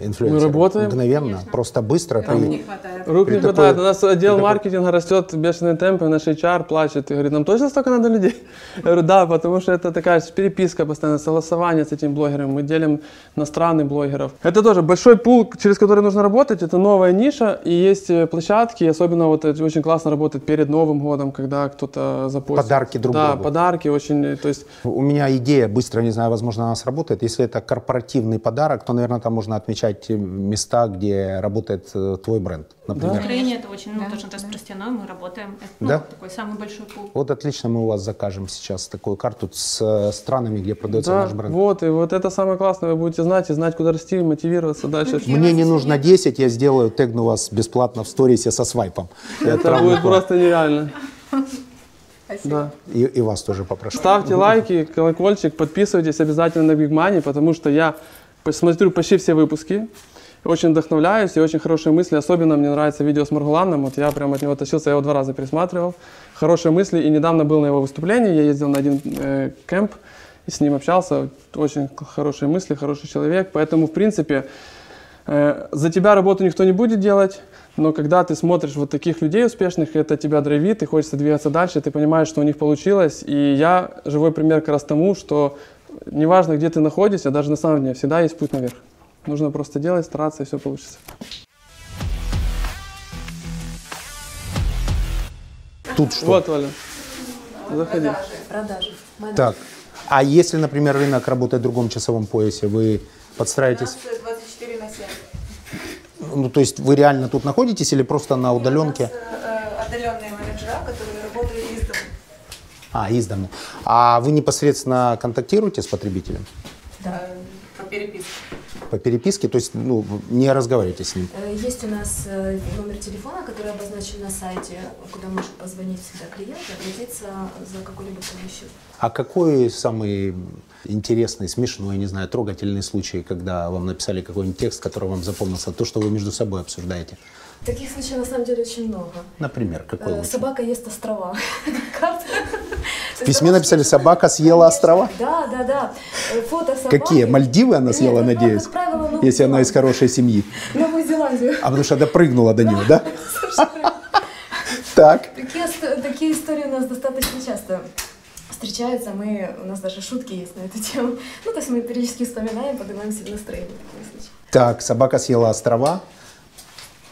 инфлюенсерами. Мы работаем. Мгновенно, просто быстро. Рук При- не хватает. Рук не такой- хватает. У нас отдел при такой- маркетинга растет бешеные темпы, наш HR плачет и говорит, нам точно столько надо людей? [laughs] Я говорю, да, потому что это такая переписка постоянно, согласование с этим блогером. Мы делим на страны блогеров. Это тоже большой пул, через который нужно работать. Это новая ниша, и есть э, площадки, особенно вот очень классно работает перед Новым годом, когда кто-то запустит. Подарки друг Да, другу. подарки очень, э, то есть У меня идея, быстро, не знаю, возможно, она сработает. Если это корпоративный подарок, то, наверное, там можно отмечать э, места, где работает э, твой бренд, В например. Украине это очень, ну, Да, тоже да. распространено, мы работаем. Это, ну, Да? такой самый большой пул. Вот отлично, мы у вас закажем сейчас такую карту с э, странами, где продается да, наш бренд. вот, и вот это самое классное, вы будете знать и знать, куда расти, мотивироваться дальше. Мне не нужно 10, я сделаю, тегну вас бесплатно в сторисе со свайпом. [laughs] Это будет просто нереально. [laughs] Спасибо. Да. И, и вас тоже попрошу. Ставьте лайки, колокольчик, подписывайтесь обязательно на Big Money, потому что я посмотрю почти все выпуски, очень вдохновляюсь и очень хорошие мысли. Особенно мне нравится видео с Маргуланом, вот я прям от него тащился, я его два раза пересматривал. Хорошие мысли, и недавно был на его выступлении, я ездил на один э, кемп и с ним общался. Очень хорошие мысли, хороший человек, поэтому, в принципе, Э, За тебя работу никто не будет делать, но когда ты смотришь вот таких людей успешных, это тебя драйвит, и хочется двигаться дальше, ты понимаешь, что у них получилось. И я живой пример как раз тому, что неважно, где ты находишься, даже на самом деле, всегда есть путь наверх. Нужно просто делать, стараться, и все получится. Тут что? Вот, Оля, заходи. Продажи. Менеджер. Так. А если, например, рынок работает в другом часовом поясе, вы подстраиваетесь? 24 на 7. Ну, то есть вы реально тут находитесь или просто на удаленке? отдаленные менеджера, которые работают из дома. А, из дому. А вы непосредственно контактируете с потребителем Да. По переписке. по переписке, то есть ну, не разговариваете с ним? Э, Есть у нас э, номер телефона, который обозначен на сайте, куда может позвонить всегда клиент и обратиться за какой-либо помощью. А какой самый интересный, смешной, не знаю, трогательный случай, когда вам написали какой-нибудь текст, который вам запомнился, то, что вы между собой обсуждаете? Таких случаев на самом деле очень много. Например, какой Э, лучше? Собака ест острова. [laughs] В письме написали «собака съела острова»? Да, да, да. Э, Фото собаки. Какие? Мальдивы она Нет, съела, как правило- надеюсь? как правило, Новую Если она из Зеландию. хорошей семьи. Новую Зеландию. А потому что допрыгнула до нее, да? [laughs] Так. Такие истории у нас достаточно часто встречаются. Мы, у нас даже шутки есть на эту тему. Ну, то есть мы периодически вспоминаем, поднимаем себе настроение. в таком случае. Так, собака съела острова.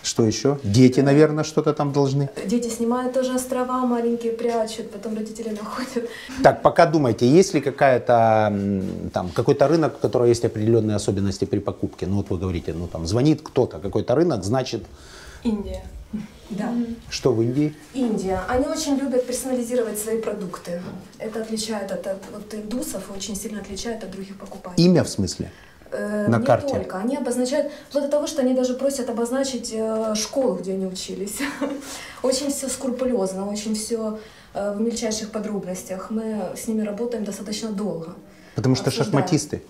Что еще? Дети, наверное, что-то там должны. Дети снимают тоже острова маленькие, прячут, потом родители находят. Так, пока думайте, есть ли какая-то там какой-то рынок, у которого есть определенные особенности при покупке? Ну вот вы говорите, ну там звонит кто-то, какой-то рынок, значит, Индия. Да. что в Индии? Индия. Они очень любят персонализировать свои продукты. Это отличает от, от, от индусов очень сильно отличает от других покупателей. Имя в смысле? Э, На не карте. только. Они обозначают, вплоть до того, что они даже просят обозначить э, школу, где они учились. [laughs] Очень все скрупулезно, очень все в мельчайших подробностях. Мы с ними работаем достаточно долго. Потому что шахматисты.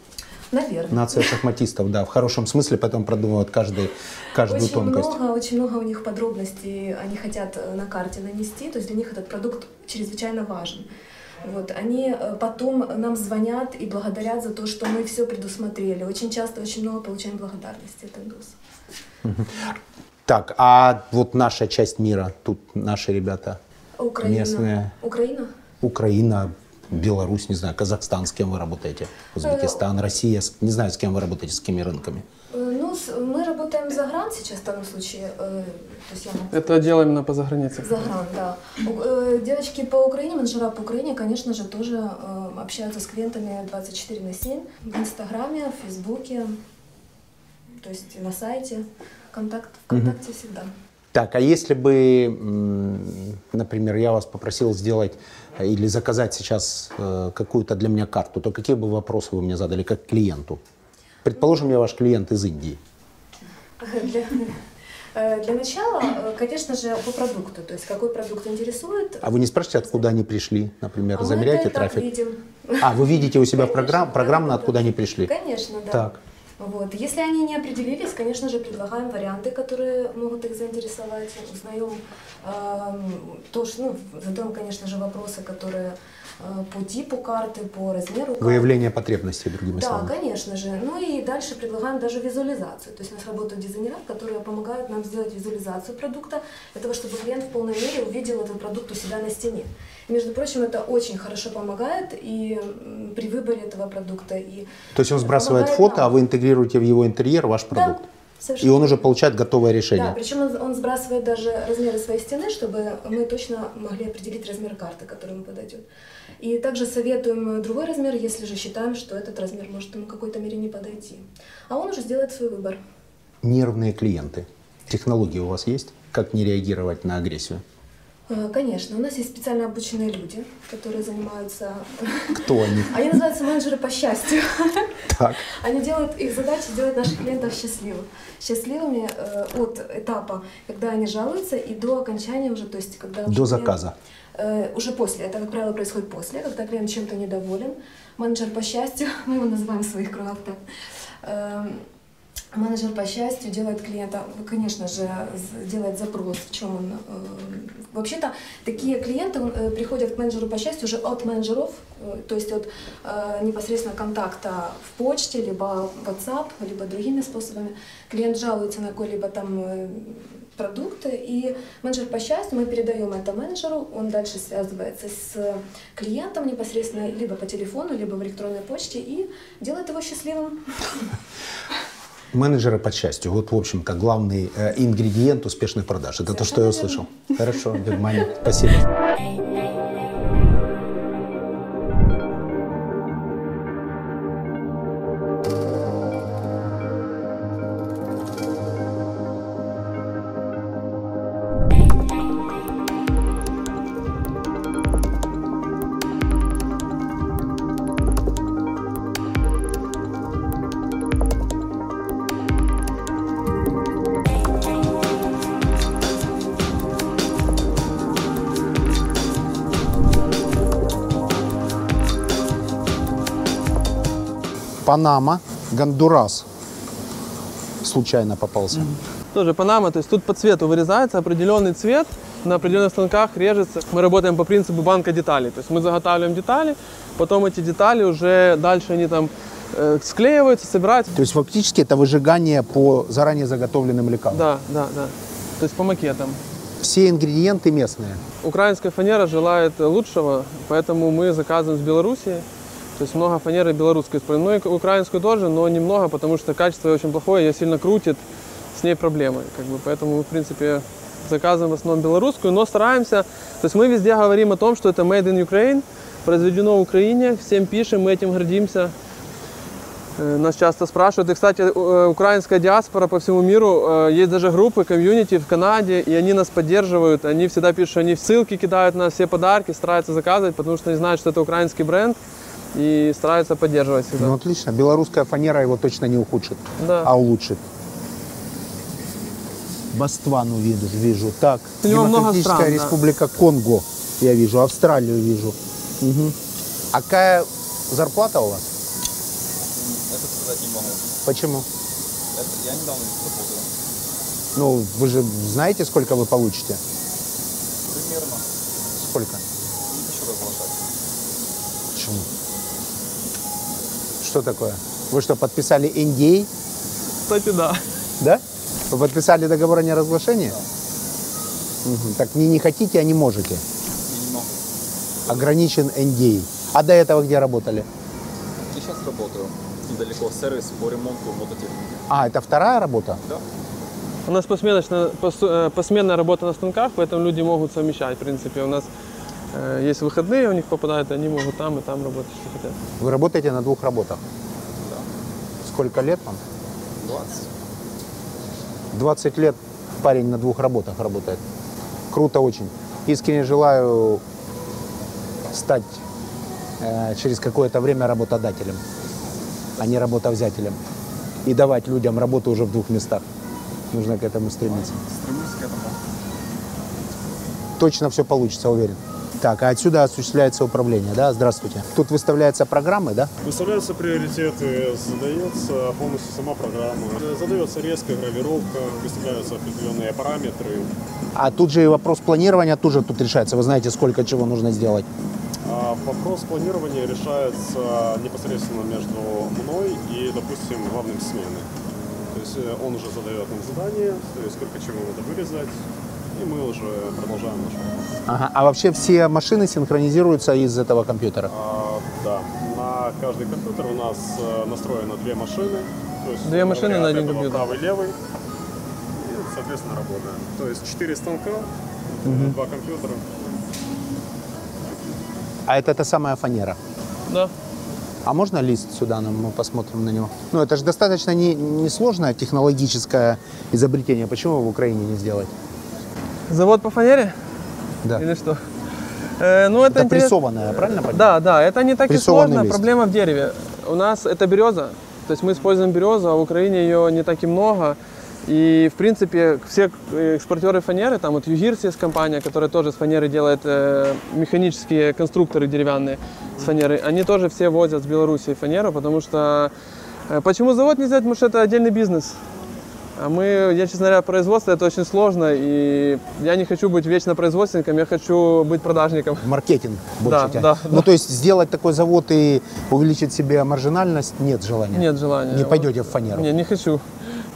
Наверное. Нация шахматистов, да, в хорошем смысле, поэтому продумывают каждый, каждую Очень тонкость. много, очень много у них подробностей они хотят э, на карте нанести, то есть для них этот продукт чрезвычайно важен. Вот, они э, потом нам звонят и благодарят за то, что мы все предусмотрели. Очень часто очень много получаем благодарности от индусов. Так, а вот наша часть мира, тут наши ребята, Украина. Местные. Украина? Украина, Беларусь, не знаю, Казахстан, с кем вы работаете, Узбекистан, Россия, с- не знаю, с кем вы работаете, с какими рынками. Э, Ну, мы работаем за гран сейчас в данном случае. э, То есть я могу Это дело именно по загранице. За гран, да. Э, Девочки по Украине, менеджера по Украине, конечно же, тоже э, общаются с клиентами 24 на 7 в Инстаграме, в Фейсбуке, то есть на сайте. Контакт ВКонтакте всегда. Так, а если бы, например, я вас попросил сделать э, или заказать сейчас э, какую-то для меня карту, то какие бы вопросы вы мне задали как клиенту? Предположим, я ваш клиент из Индии. Для, э, для начала, э, конечно же, по продукту, то есть какой продукт интересует. А вы не спрашиваете, откуда они пришли, например, А мы замеряете это и так трафик? видим. А, вы видите у себя Конечно, программ, программно, да, откуда да. они пришли? Конечно, да. Так. Вот. Если они не определились, конечно же, предлагаем варианты, которые могут их заинтересовать. Узнаем эм, то, что, ну, задаем, конечно же, вопросы, которые э, по типу карты, по размеру карты. Выявление потребностей, другими Да, словами. конечно же. Ну и дальше предлагаем даже визуализацию. То есть у нас работают дизайнеры, которые помогают нам сделать визуализацию продукта, для того, чтобы клиент в полной мере увидел этот продукт у себя на стене. Между прочим, это очень хорошо помогает и при выборе этого продукта. И То есть он сбрасывает фото, нам. а вы интегрируете в его интерьер ваш продукт. Да, И совершенно он уже получает готовое решение. Да, причем он, он сбрасывает даже размеры своей стены, чтобы мы точно могли определить размер карты, который ему подойдет. И также советуем другой размер, если же считаем, что этот размер может ему в какой-то мере не подойти. А он уже сделает свой выбор. Нервные клиенты. Технологии у вас есть? Как не реагировать на агрессию? Э, Конечно, у нас есть специально обученные люди, которые занимаются... Кто они? Они называются менеджеры по счастью. Так. Они делают, их задача делать наших клиентов счастливыми. Счастливыми э, от этапа, когда они жалуются, и до окончания уже, то есть когда... До заказа. Э, уже после, это, как правило, происходит после, когда клиент чем-то недоволен. Менеджер по счастью, [laughs] мы его называем в своих кругах так, эм, менеджер по счастью делает клиента, конечно же, делает запрос, в чем он... э, Вообще-то такие клиенты э, приходят к менеджеру по счастью уже от менеджеров, э, то есть от непосредственно контакта в почте, либо WhatsApp, либо другими способами. Клиент жалуется на какой-либо там продукт, и менеджер по счастью, мы передаем это менеджеру, он дальше связывается с клиентом непосредственно либо по телефону, либо в электронной почте и делает его счастливым. [laughs] Менеджеры по счастью. Вот, в общем-то, главный э, ингредиент успешных продаж. Это то, что я услышал. Хорошо, Бигмани, спасибо. Панама, Гондурас. Случайно попался. Тоже Панама, то есть тут по цвету вырезается определенный цвет, на определенных станках режется. Мы работаем по принципу банка деталей. То есть мы заготавливаем детали, потом эти детали уже дальше они там э, склеиваются, собираются. То есть фактически это выжигание по заранее заготовленным лекалам. Да, да, да. То есть по макетам. Все ингредиенты местные. Украинская фанера желает лучшего, поэтому мы заказываем с Белоруссии. То есть много фанеры белорусской используем. Ну и украинскую тоже, но немного, потому что качество очень плохое, ее сильно крутит, с ней проблемы. Как бы, поэтому в принципе, заказываем в основном белорусскую, но стараемся. То есть мы везде говорим о том, что это made in Ukraine, произведено в Украине, всем пишем, мы этим гордимся. Э, Нас часто спрашивают. И, кстати, э, украинская диаспора по всему миру, э, есть даже группы, комьюнити в Канаде, и они нас поддерживают. Они всегда пишут, они ссылки кидают на все подарки, стараются заказывать, потому что они знают, что это украинский бренд. И стараются поддерживать всегда. Ну, отлично. Белорусская фанера его точно не ухудшит, Да. а улучшит. Боствану вижу, вижу. Так, У него много Демократическая стран, да. республика Конго я вижу, Австралию вижу. А какая зарплата у вас? Это сказать не могу. Почему? Это, я недавно работаю. Ну, вы же знаете, сколько вы получите? Примерно. Сколько? Что такое? Вы что, подписали NDA? Кстати, да. Да? Вы подписали договор о неразглашении? Мгм. Так не, не хотите, а не можете. Я не могу. Ограничен NDA. А до этого где работали? Сейчас работаю. Недалеко сервис по ремонту мототехники. А, это вторая работа? Да? У нас посменочная, пос- э, посменная работа на станках, поэтому люди могут совмещать. В принципе, у нас есть выходные, у них попадают, они могут там и там работать, что хотят. Вы работаете на двух работах? Да. Сколько лет вам? 20. 20 лет парень на двух работах работает. Круто очень. Искренне желаю стать э, через какое-то время работодателем, а не работовзятелем. И давать людям работу уже в двух местах. Нужно к этому стремиться. Стремлюсь к этому. Точно все получится, уверен. Так, а отсюда осуществляется управление, да? Здравствуйте. Тут выставляются программы, да? Выставляются приоритеты, задается полностью сама программа, задается резкая гравировка, выставляются определенные параметры. А тут же и вопрос планирования тоже тут решается. Вы знаете, сколько чего нужно сделать. А вопрос планирования решается непосредственно между мной и, допустим, главным смены. То есть э, он уже задает нам задание, то есть сколько чего надо вырезать, и мы уже продолжаем нашу работу. Ага. А вообще все машины синхронизируются из этого компьютера? А, да, на каждый компьютер у нас э, настроено две машины. То есть, Две машины на один компьютер. Правый, левый. И, соответственно, работаем. То есть четыре станка, два компьютера. А это та самая фанера. Да. А можно лист сюда, нам мы посмотрим на него? Ну, это же достаточно не- несложное технологическое изобретение. Почему его в Украине не сделать? Завод по фанере Да. или что? Э, ну, это, Это интерес- прессованное, правильно понимаю? Да, да, это не так и сложно. лист. Проблема в дереве. У нас это береза, то есть мы используем березу, а в Украине ее не так и много. И, в принципе, все экспортеры фанеры, там вот Югирс есть компания, которая тоже с фанеры делает э, механические конструкторы деревянные с фанеры, они тоже все возят с Беларуси фанеру, потому что... э, почему завод не сделать? Потому что это отдельный бизнес. А мы, я, честно говоря, производство это очень сложно, и я не хочу быть вечно производственником, я хочу быть продажником. Маркетинг больше Да, тянет. да, Ну, да. то есть сделать такой завод и увеличить себе маржинальность нет желания? Нет желания. Не пойдете в фанеру? Не, не хочу.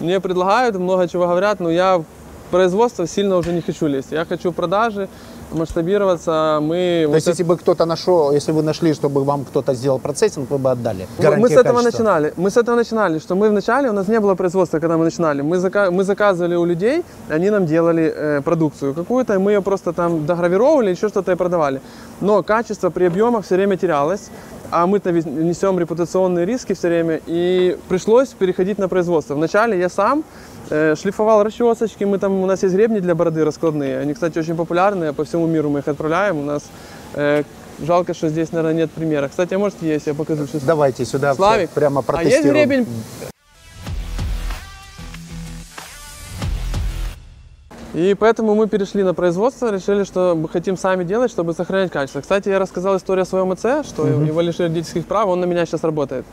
Мне предлагают, много чего говорят, но я в производство сильно уже не хочу лезть. Я хочу продажи, масштабироваться. Мы, То вот есть, это- если бы кто-то нашел, если вы нашли, чтобы вам кто-то сделал процессинг, вы бы отдали? Мы- мы Гарантия с этого качества. начинали. Мы с этого начинали, что мы вначале, у нас не было производства, когда мы начинали. Мы, зака- мы заказывали у людей, они нам делали э, продукцию какую-то, и мы ее просто там догравировали, еще что-то и продавали. Но качество при объемах все время терялось, а мы-то несем репутационные риски все время, и пришлось переходить на производство. Вначале я сам шлифовал расчесочки, мы там, у нас есть гребни для бороды раскладные, они, кстати, очень популярные, по всему миру мы их отправляем, у нас э, жалко, что здесь, наверное, нет примера. Кстати, а может есть, я покажу сейчас. Давайте сюда Славик, прямо а есть протестируем. гребень? И поэтому мы перешли на производство, решили, что мы хотим сами делать, чтобы сохранять качество. Кстати, я рассказал историю о своем отце, что Мгм. его лишили родительских прав, он на меня сейчас работает.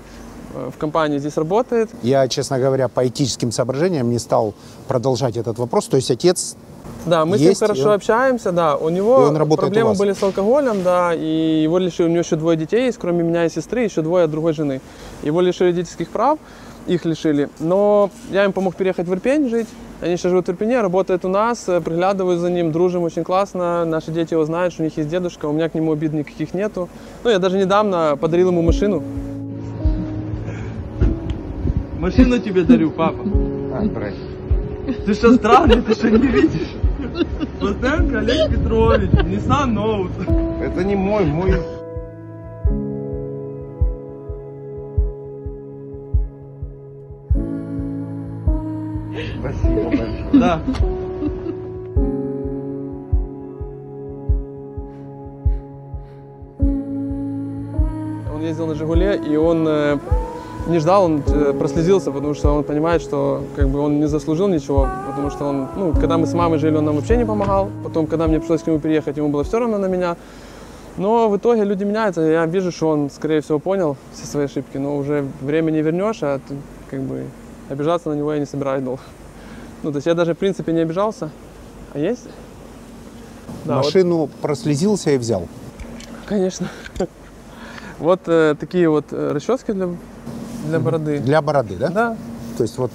Э, В компании здесь работает. Я, честно говоря, по этическим соображениям не стал продолжать этот вопрос. То есть отец Да, мы с Есть, ним и хорошо он- общаемся, да. У него И он у проблемы вас? были с алкоголем, да, и его лишили, у него еще двое детей есть, кроме меня и сестры, еще двое от другой жены. Его лишили родительских прав, их лишили, но я им помог переехать в Ирпень жить. Они сейчас живут в Ирпене, работают у нас, э, приглядываю за ним, дружим очень классно. Наши дети его знают, что у них есть дедушка, у меня к нему обид никаких нету. Ну, я даже недавно подарил ему машину. Машину тебе дарю, папа. Ты что, странный, ты что, не видишь? Пустенко Олег Петрович, Nissan Note. Это не мой, мой. Спасибо большое. Да. Он ездил на «Жигуле», и он э, не ждал, он э, прослезился, потому что он понимает, что как бы он не заслужил ничего, потому что он, ну, когда мы с мамой жили, он нам вообще не помогал. Потом, когда мне пришлось к нему переехать, ему было все равно на меня. Но в итоге люди меняются. Я вижу, что он, скорее всего, понял все свои ошибки, но уже время не вернешь, а ты, как бы обижаться на него я не собираюсь долго. Ну, то есть я даже, в принципе, не обижался. А есть? Да, вот- Машину прослезился и взял. Конечно. [laughs] Вот э, такие вот э, расчески для, для бороды. Для бороды, да? Да. То есть вот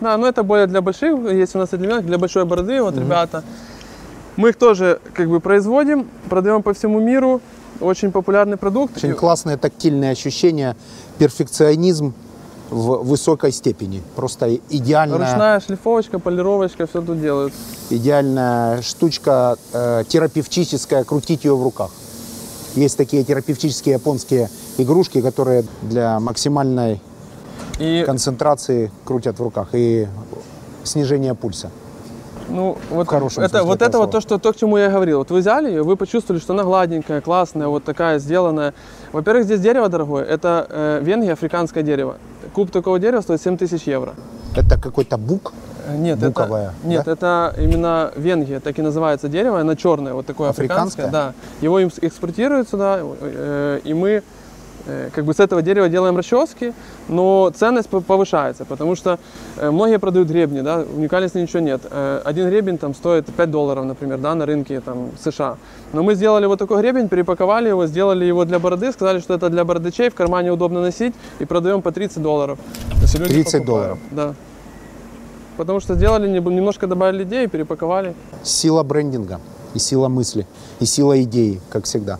Да, но это более для больших, есть у нас и для большой бороды, вот ребята. Мы их тоже как бы производим, продаем по всему миру. Очень популярный продукт. очень классное тактильное ощущение, перфекционизм в высокой степени. Просто идеальная, Ручная шлифовочка, полировочка, все тут делают. идеальная штучка э, терапевтическая, крутить ее в руках. Есть такие терапевтические японские игрушки, которые для максимальной И концентрации крутят в руках и снижения пульса. Ну, вот, хорошем это, смысле вот это вот то, что, то, к чему я говорил. Вот вы взяли ее, вы почувствовали, что она гладенькая, классная, вот такая сделанная. Во-первых, здесь дерево дорогое. Это э, венгия, африканское дерево. Куб такого дерева стоит 7 тысяч евро. Это какой-то бук, Нет, Буковая, это, нет, да? это именно Венгия, так и называется дерево, оно черное, вот такое африканское. Африканское? Да. Его экспортируют сюда, э, и мы как бы с этого дерева делаем расчески, но ценность по- повышается, потому что э, многие продают гребни, да, уникальности ничего нет. Э, Один гребень там стоит 5 долларов, например, да, на рынке там США. Но мы сделали вот такой гребень, перепаковали его, сделали его для бороды, сказали, что это для бородачей, в кармане удобно носить, и продаем по 30 долларов. То есть люди 30 покупают. долларов. Да. Потому что сделали, немножко добавили идеи, перепаковали. сила брендинга и сила мысли, и сила идеи, как всегда.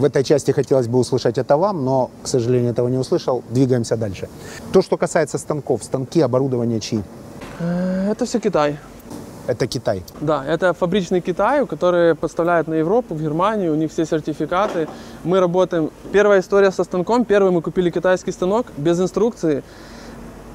В этой части хотелось бы услышать это вам, но, к сожалению, этого не услышал. Двигаемся дальше. То, что касается станков, станки, оборудование чьи? Э, Это все Китай. Это Китай. Да, это фабричный Китай, который поставляет на Европу, в Германию, у них все сертификаты. Мы работаем. Первая история со станком. Первый мы купили китайский станок без инструкции.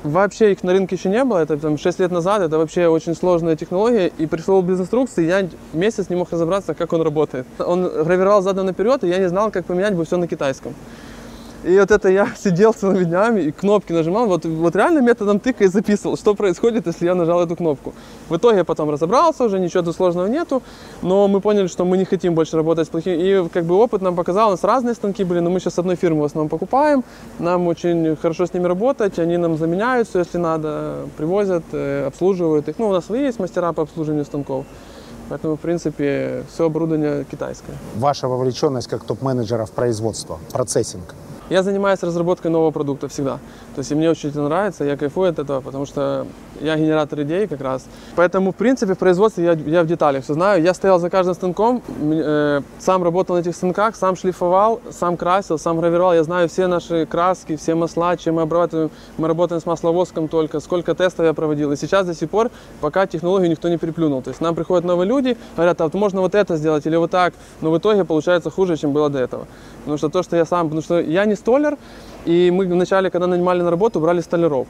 Вообще их на рынке еще не было, это там 6 лет назад, это вообще очень сложная технология, и пришел без инструкции, я месяц не мог разобраться, как он работает. Он гравировал задом наперед, и я не знал, как поменять бы все на китайском. И вот это я [laughs] сидел целыми днями и кнопки нажимал, вот, вот реально методом тыка и записывал, что происходит, если я нажал эту кнопку. В итоге я потом разобрался уже, ничего тут сложного нету, но мы поняли, что мы не хотим больше работать с плохими. И как бы опыт нам показал, у нас разные станки были, но мы сейчас одной фирмы в основном покупаем, нам очень хорошо с ними работать, они нам заменяют все, если надо, привозят, э, обслуживают их. Ну, у нас свои есть мастера по обслуживанию станков. Поэтому, в принципе, все оборудование китайское. Ваша вовлеченность как топ-менеджера в производство, процессинг. Я занимаюсь разработкой нового продукта всегда. То есть и мне очень это нравится, я кайфую от этого, потому что я генератор идей как раз. Поэтому, в принципе, в производстве я, я в деталях все знаю. Я стоял за каждым станком, э, сам работал на этих станках, сам шлифовал, сам красил, сам гравировал. Я знаю все наши краски, все масла, чем мы обрабатываем. Мы работаем с масловоском только, сколько тестов я проводил. И сейчас до сих пор, пока технологию никто не переплюнул. То есть нам приходят новые люди, говорят, а вот можно вот это сделать или вот так. Но в итоге получается хуже, чем было до этого. Потому что то, что я сам, потому что я не столер, и мы вначале, когда нанимали на работу, брали столяров.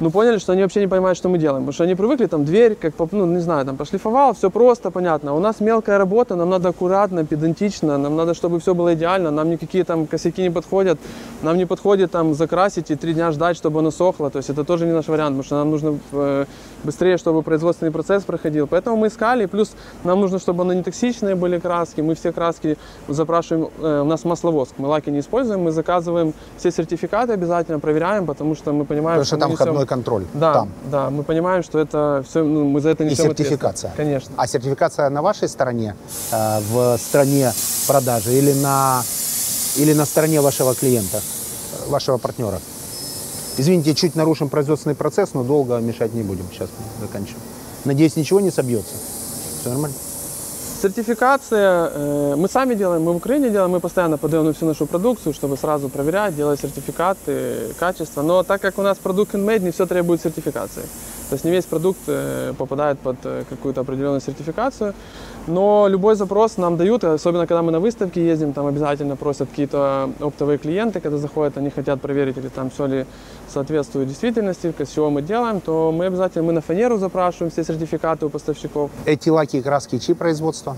Ну, поняли, что они вообще не понимают, что мы делаем. Потому что они привыкли, там, дверь, как, ну, не знаю, там, пошлифовал, все просто, понятно. У нас мелкая работа, нам надо аккуратно, педантично, нам надо, чтобы все было идеально, нам никакие там косяки не подходят. Нам не подходит там закрасить и три дня ждать, чтобы оно сохло. То есть это тоже не наш вариант, потому что нам нужно э, быстрее, чтобы производственный процесс проходил. Поэтому мы искали, плюс нам нужно, чтобы оно не токсичные были краски. Мы все краски запрашиваем, э, у нас масловоск, мы лаки не используем, мы заказываем все сертификаты обязательно, проверяем, потому что мы понимаем, Потому что мы там несем- входной контроль. Да, Там. да, мы понимаем, что это все, ну, мы за это И несем сертификация. ответственность. Конечно. А сертификация на вашей стороне, э, в стране продажи или на, или на стороне вашего клиента, э, вашего партнера? Извините, чуть нарушим производственный процесс, но долго мешать не будем. Сейчас заканчиваем. Надеюсь, ничего не собьется. Все нормально? Сертификация, э, мы сами делаем, мы в Украине делаем, мы постоянно подаем всю нашу продукцию, чтобы сразу проверять, делать сертификаты качества. Но так как у нас продукт handmade, не все требует сертификации. То есть не весь продукт э, попадает под э, какую-то определенную сертификацию. Но любой запрос нам дают, особенно когда мы на выставке ездим, там обязательно просят какие-то оптовые клиенты, когда заходят, они хотят проверить, или там все ли соответствует действительности, с чего мы делаем, то мы обязательно мы на фанеру запрашиваем все сертификаты у поставщиков. Эти лаки и краски чьи производства?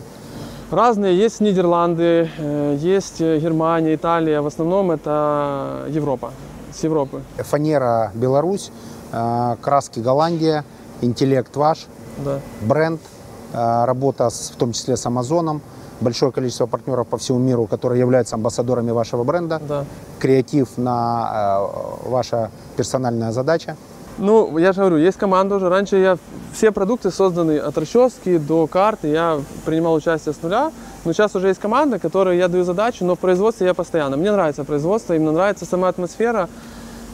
Разные. Есть Нидерланды, э, есть э, Германия, Италия. В основном это Европа. С Европы. Фанера Беларусь, э, краски Голландия, интеллект ваш, Да. бренд, работа с- в том числе с Амазоном, большое количество партнеров по всему миру, которые являются амбассадорами вашего бренда, Да. креатив на э, ваша персональная задача. Ну, я же говорю, есть команда уже. Раньше я все продукты созданы от расчески до карты, я принимал участие с нуля. Но сейчас уже есть команда, которой я даю задачу, но в производстве я постоянно. Мне нравится производство, именно нравится сама атмосфера.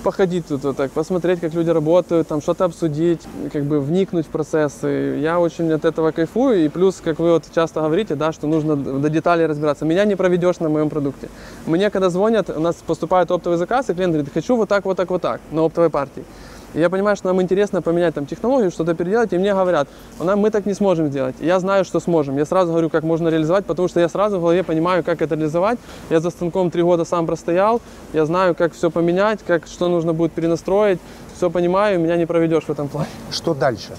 Походить тут вот так, посмотреть, как люди работают, там что-то обсудить, как бы вникнуть в процессы. Я очень от этого кайфую. И плюс, как вы вот часто говорите, да, что нужно до деталей разбираться. Меня не проведешь на моем продукте. Мне когда звонят, у нас поступает оптовый заказ, и клиент говорит, хочу вот так, вот так, вот так на оптовой партии. И я понимаю, что нам интересно поменять там технологию, что-то переделать, и мне говорят, «Нам- мы так не сможем сделать. Я знаю, что сможем. Я сразу говорю, как можно реализовать, потому что я сразу в голове понимаю, как это реализовать. Я за станком три года сам простоял, я знаю, как все поменять, как, что нужно будет перенастроить, все понимаю, меня не проведешь в этом плане. Что дальше?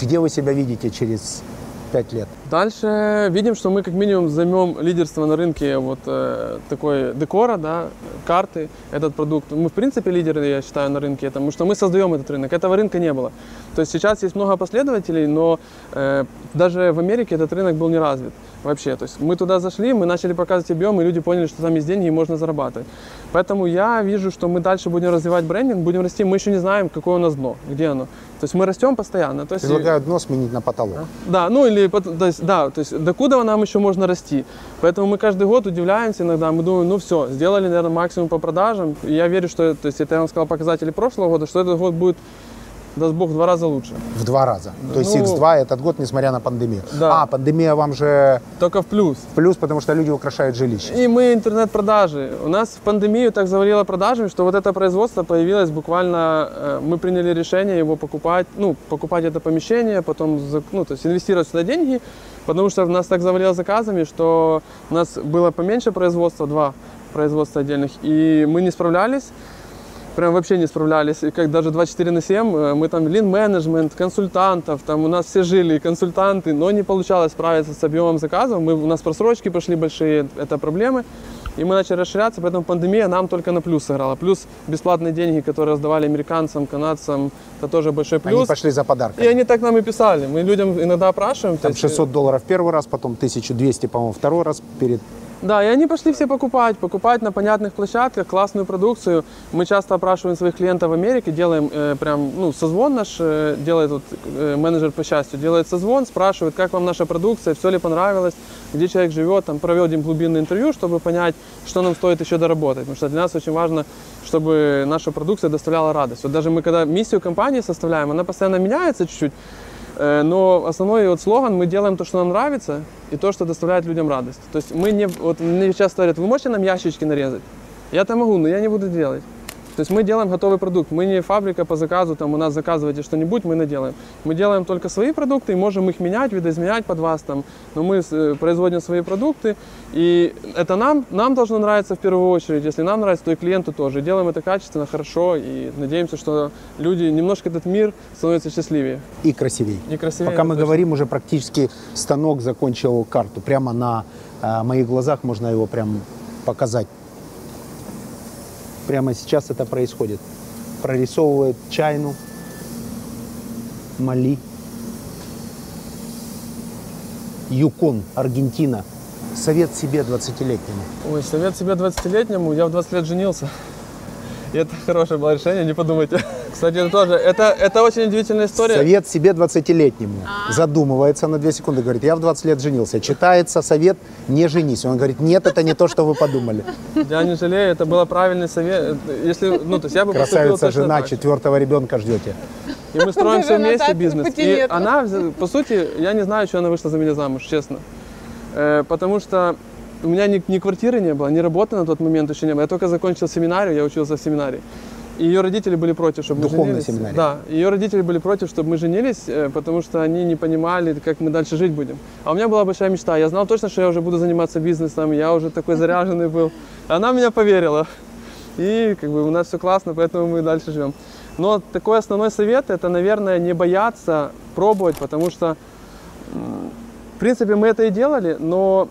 Где вы себя видите через пять лет? Дальше видим, что мы как минимум займем лидерство на рынке вот э, такой декора, да, карты, этот продукт. Мы в принципе лидеры, я считаю, на рынке, потому что мы создаем этот рынок. Этого рынка не было. То есть сейчас есть много последователей, но э, даже в Америке этот рынок был не развит вообще. То есть мы туда зашли, мы начали показывать объем, и люди поняли, что там есть деньги и можно зарабатывать. Поэтому я вижу, что мы дальше будем развивать брендинг, будем расти. Мы еще не знаем, какое у нас дно, где оно. То есть мы растем постоянно. То есть Предлагаю дно сменить на потолок. да, ну или то есть, да, то есть докуда нам еще можно расти. Поэтому мы каждый год удивляемся иногда, мы думаем, ну все, сделали, наверное, максимум по продажам. И я верю, что, то есть это я вам сказал показатели прошлого года, что этот год будет, даст Бог, в два раза лучше. В два раза. То есть Ну, X2 этот год, несмотря на пандемию. Да. А, пандемия вам же Только в плюс. в плюс, потому что люди украшают жилище. И мы интернет-продажи. У нас в пандемию так завалило продажами, что вот это производство появилось буквально, э, мы приняли решение его покупать, ну, покупать это помещение, потом, ну, то есть инвестировать сюда деньги, потому что нас так завалило заказами, что у нас было поменьше производства, два производства отдельных, и мы не справлялись. Прям вообще не справлялись. И как даже 24 на 7, э, мы там лин-менеджмент, консультантов, там у нас все жили, консультанты, но не получалось справиться с объемом заказов. Мы, у нас просрочки пошли большие, это проблемы. И мы начали расширяться, поэтому пандемия нам только на плюс сыграла. Плюс бесплатные деньги, которые раздавали американцам, канадцам, это тоже большой плюс. Они пошли за подарками. И они так нам и писали. Мы людям иногда опрашиваем. Там есть, 600 долларов первый раз, потом 1200, по-моему, второй раз перед Да, и они пошли все покупать, покупать на понятных площадках классную продукцию. Мы часто опрашиваем своих клиентов в Америке, делаем э, прям, ну, созвон наш, э, делает вот, э, менеджер по счастью, делает созвон, спрашивает, как вам наша продукция, все ли понравилось, где человек живет, там проводим глубинное интервью, чтобы понять, что нам стоит еще доработать. Потому что для нас очень важно, чтобы наша продукция доставляла радость. Вот даже мы когда миссию компании составляем, она постоянно меняется чуть-чуть, Но основной вот слоган мы делаем то, что нам нравится, и то, что доставляет людям радость. То есть мы не, вот мне часто говорят, вы можете нам ящички нарезать? Я-то могу, но я не буду делать. То есть мы делаем готовый продукт. Мы не фабрика по заказу, там у нас заказывайте что-нибудь, мы наделаем. Мы делаем только свои продукты и можем их менять, видоизменять под вас там. Но мы э, производим свои продукты, и это нам, нам должно нравиться в первую очередь. Если нам нравится, то и клиенту тоже. Делаем это качественно, хорошо, и надеемся, что люди, немножко этот мир становится счастливее. и красивей. И красивее, Пока мы точно. говорим, уже практически станок закончил карту. Прямо на э, моих глазах можно его прям показать. Прямо сейчас это происходит. Прорисовывает чайну, Мали, Юкон, Аргентина. Совет себе 20-летнему. Ой, совет себе 20-летнему, я в 20 лет женился. И это хорошее было решение, не подумайте. [laughs] Кстати, это тоже, это, это очень удивительная история. Совет себе 20-летнему. Задумывается на 2 секунды, говорит, я в 20 лет женился. Читается совет, не женись. Он говорит, нет, это не то, что вы подумали. Я не жалею, это был правильный совет. Если, ну, то есть я бы Красавица жена, так четвертого ребенка ждете. И мы строим все вместе бизнес. И она, по сути, я не знаю, что она вышла за меня замуж, честно. Э, потому что у меня ни, ни квартиры не было, ни работы на тот момент еще не было. Я только закончил семинарию, я учился в семинарии. И ее родители были против, чтобы мы Духовной женились. семинарии. Да, ее родители были против, чтобы мы женились, э, потому что они не понимали, как мы дальше жить будем. А у меня была большая мечта. Я знал точно, что я уже буду заниматься бизнесом, я уже такой заряженный был. Она меня поверила. И как бы у нас все классно, поэтому мы дальше живем. Но такой основной совет это, наверное, не бояться пробовать, потому что м, принципе, мы это и делали, но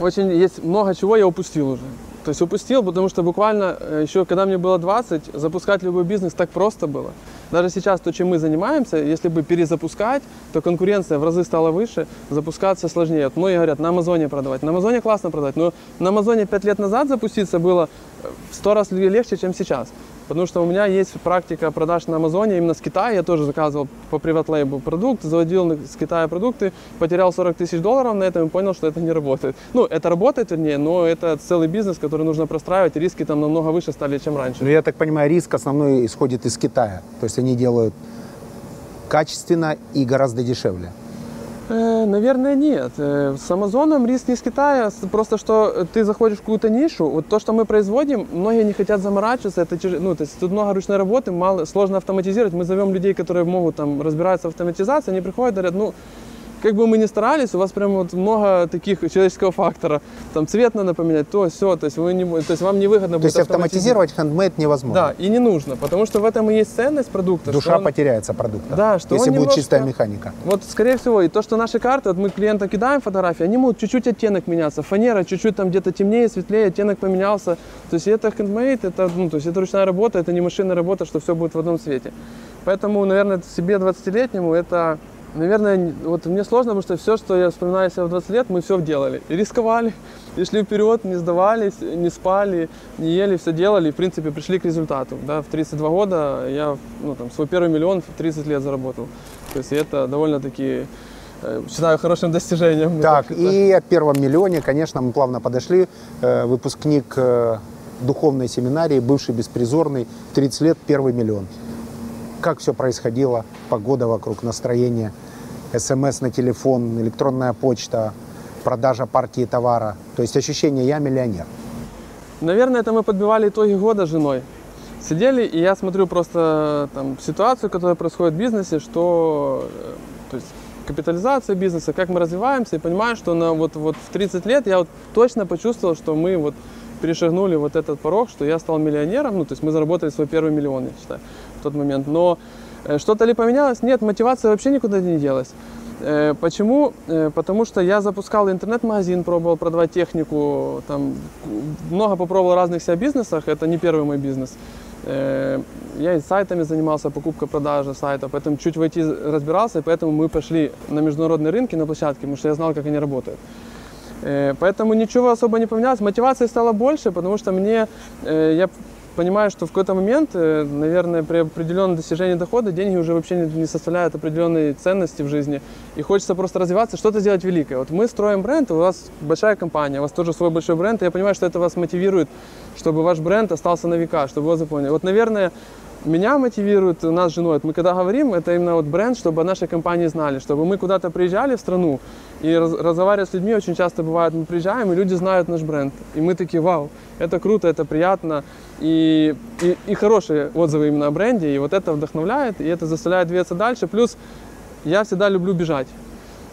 очень есть много чего я упустил уже. То есть упустил, потому что буквально э, еще, когда мне было 20, запускать любой бизнес так просто было. Даже сейчас то, чем мы занимаемся, если бы перезапускать, то конкуренция в разы стала выше, запускаться сложнее. Вот многие говорят, на Амазоне продавать. На Амазоне классно продавать, но на Амазоне 5 лет назад запуститься было в 100 раз легче, чем сейчас. Потому что у меня есть практика продаж на Амазоне именно с Китая. Я тоже заказывал по приват-лейбу продукт, заводил с Китая продукты, потерял 40 тысяч долларов на этом и понял, что это не работает. Ну, это работает, вернее, но это целый бизнес, который нужно простраивать, риски там намного выше стали, чем раньше. Ну, я так понимаю, риск основной исходит из Китая. То есть они делают качественно и гораздо дешевле. Э, Наверное, нет. Э, С Амазоном риск не с Китая, с- просто что ты заходишь в какую-то нишу. Вот то, что мы производим, многие не хотят заморачиваться. Это тяж- ну, то есть тут много ручной работы, мало, сложно автоматизировать. Мы зовем людей, которые могут там разбираться в автоматизации, они приходят и говорят, ну, как бы мы ни старались, у вас прям вот много таких человеческого фактора. Там цвет надо поменять, то, все. То есть, вы не, то есть вам невыгодно То будет есть автоматизировать хендмейд невозможно. Да, и не нужно, потому что в этом и есть ценность продукта. Душа он- потеряется продукта. Да, что если будет немножко- чистая механика. Вот, скорее всего, и то, что наши карты, вот мы клиентам кидаем фотографии, они могут чуть-чуть оттенок меняться. Фанера чуть-чуть там где-то темнее, светлее, оттенок поменялся. То есть это handmade, это, ну, то есть это ручная работа, это не машинная работа, что все будет в одном цвете. Поэтому, наверное, себе 20-летнему это, наверное, вот мне сложно, потому что все, что я вспоминаю себя в 20 лет, мы все делали. И рисковали, [laughs] и шли вперед, не сдавались, не спали, не ели, все делали, и, в принципе, пришли к результату. Да, в 32 года я ну, там, свой первый миллион в 30 лет заработал. То есть это довольно-таки, э, считаю, хорошим [laughs] достижением. Так, и о первом миллионе, конечно, мы плавно подошли. Э, Выпускник э, духовной семинарии, бывший беспризорный, 30 лет, первый миллион. Как все происходило, погода вокруг, настроение, смс на телефон, электронная почта, продажа партии товара. То есть ощущение «я миллионер». Наверное, это мы подбивали итоги года с женой. Сидели, и я смотрю просто там, ситуацию, которая происходит в бизнесе, что э, то есть, капитализация бизнеса, как мы развиваемся, и понимаю, что на, вот, вот в 30 лет я вот точно почувствовал, что мы вот перешагнули вот этот порог, что я стал миллионером, ну, то есть мы заработали свой первый миллион, я считаю, тот момент. Но э, что-то ли поменялось? Нет, мотивация вообще никуда не делась. Э, Почему? Э, Потому что я запускал интернет-магазин, пробовал продавать технику, там много попробовал разных себя бизнесах, это не первый мой бизнес. Я и сайтами занимался, покупка, продажа сайта, поэтому чуть в IT разбирался, и поэтому мы пошли на международные рынки, на площадки, потому что я знал, как они работают. Поэтому ничего особо не поменялось. Мотивации стало больше, потому что мне, я понимаю, что в какой-то момент, э, наверное, при определенном достижении дохода деньги уже вообще не, составляют определенной ценности в жизни. И хочется просто развиваться, что-то сделать великое. Вот мы строим бренд, у вас большая компания, у вас тоже свой большой бренд, и я понимаю, что это вас мотивирует, чтобы ваш бренд остался на века, чтобы его запомнили. Вот, наверное, меня мотивирует нас с женой. Мы когда говорим, это именно вот бренд, чтобы о нашей компании знали, чтобы мы куда-то приезжали в страну и раз- разговаривая с людьми, очень часто бывает, мы приезжаем, и люди знают наш бренд. И мы такие, вау, это круто, это приятно. И, и, и хорошие отзывы именно о бренде, и вот это вдохновляет, и это заставляет двигаться дальше. Плюс я всегда люблю бежать.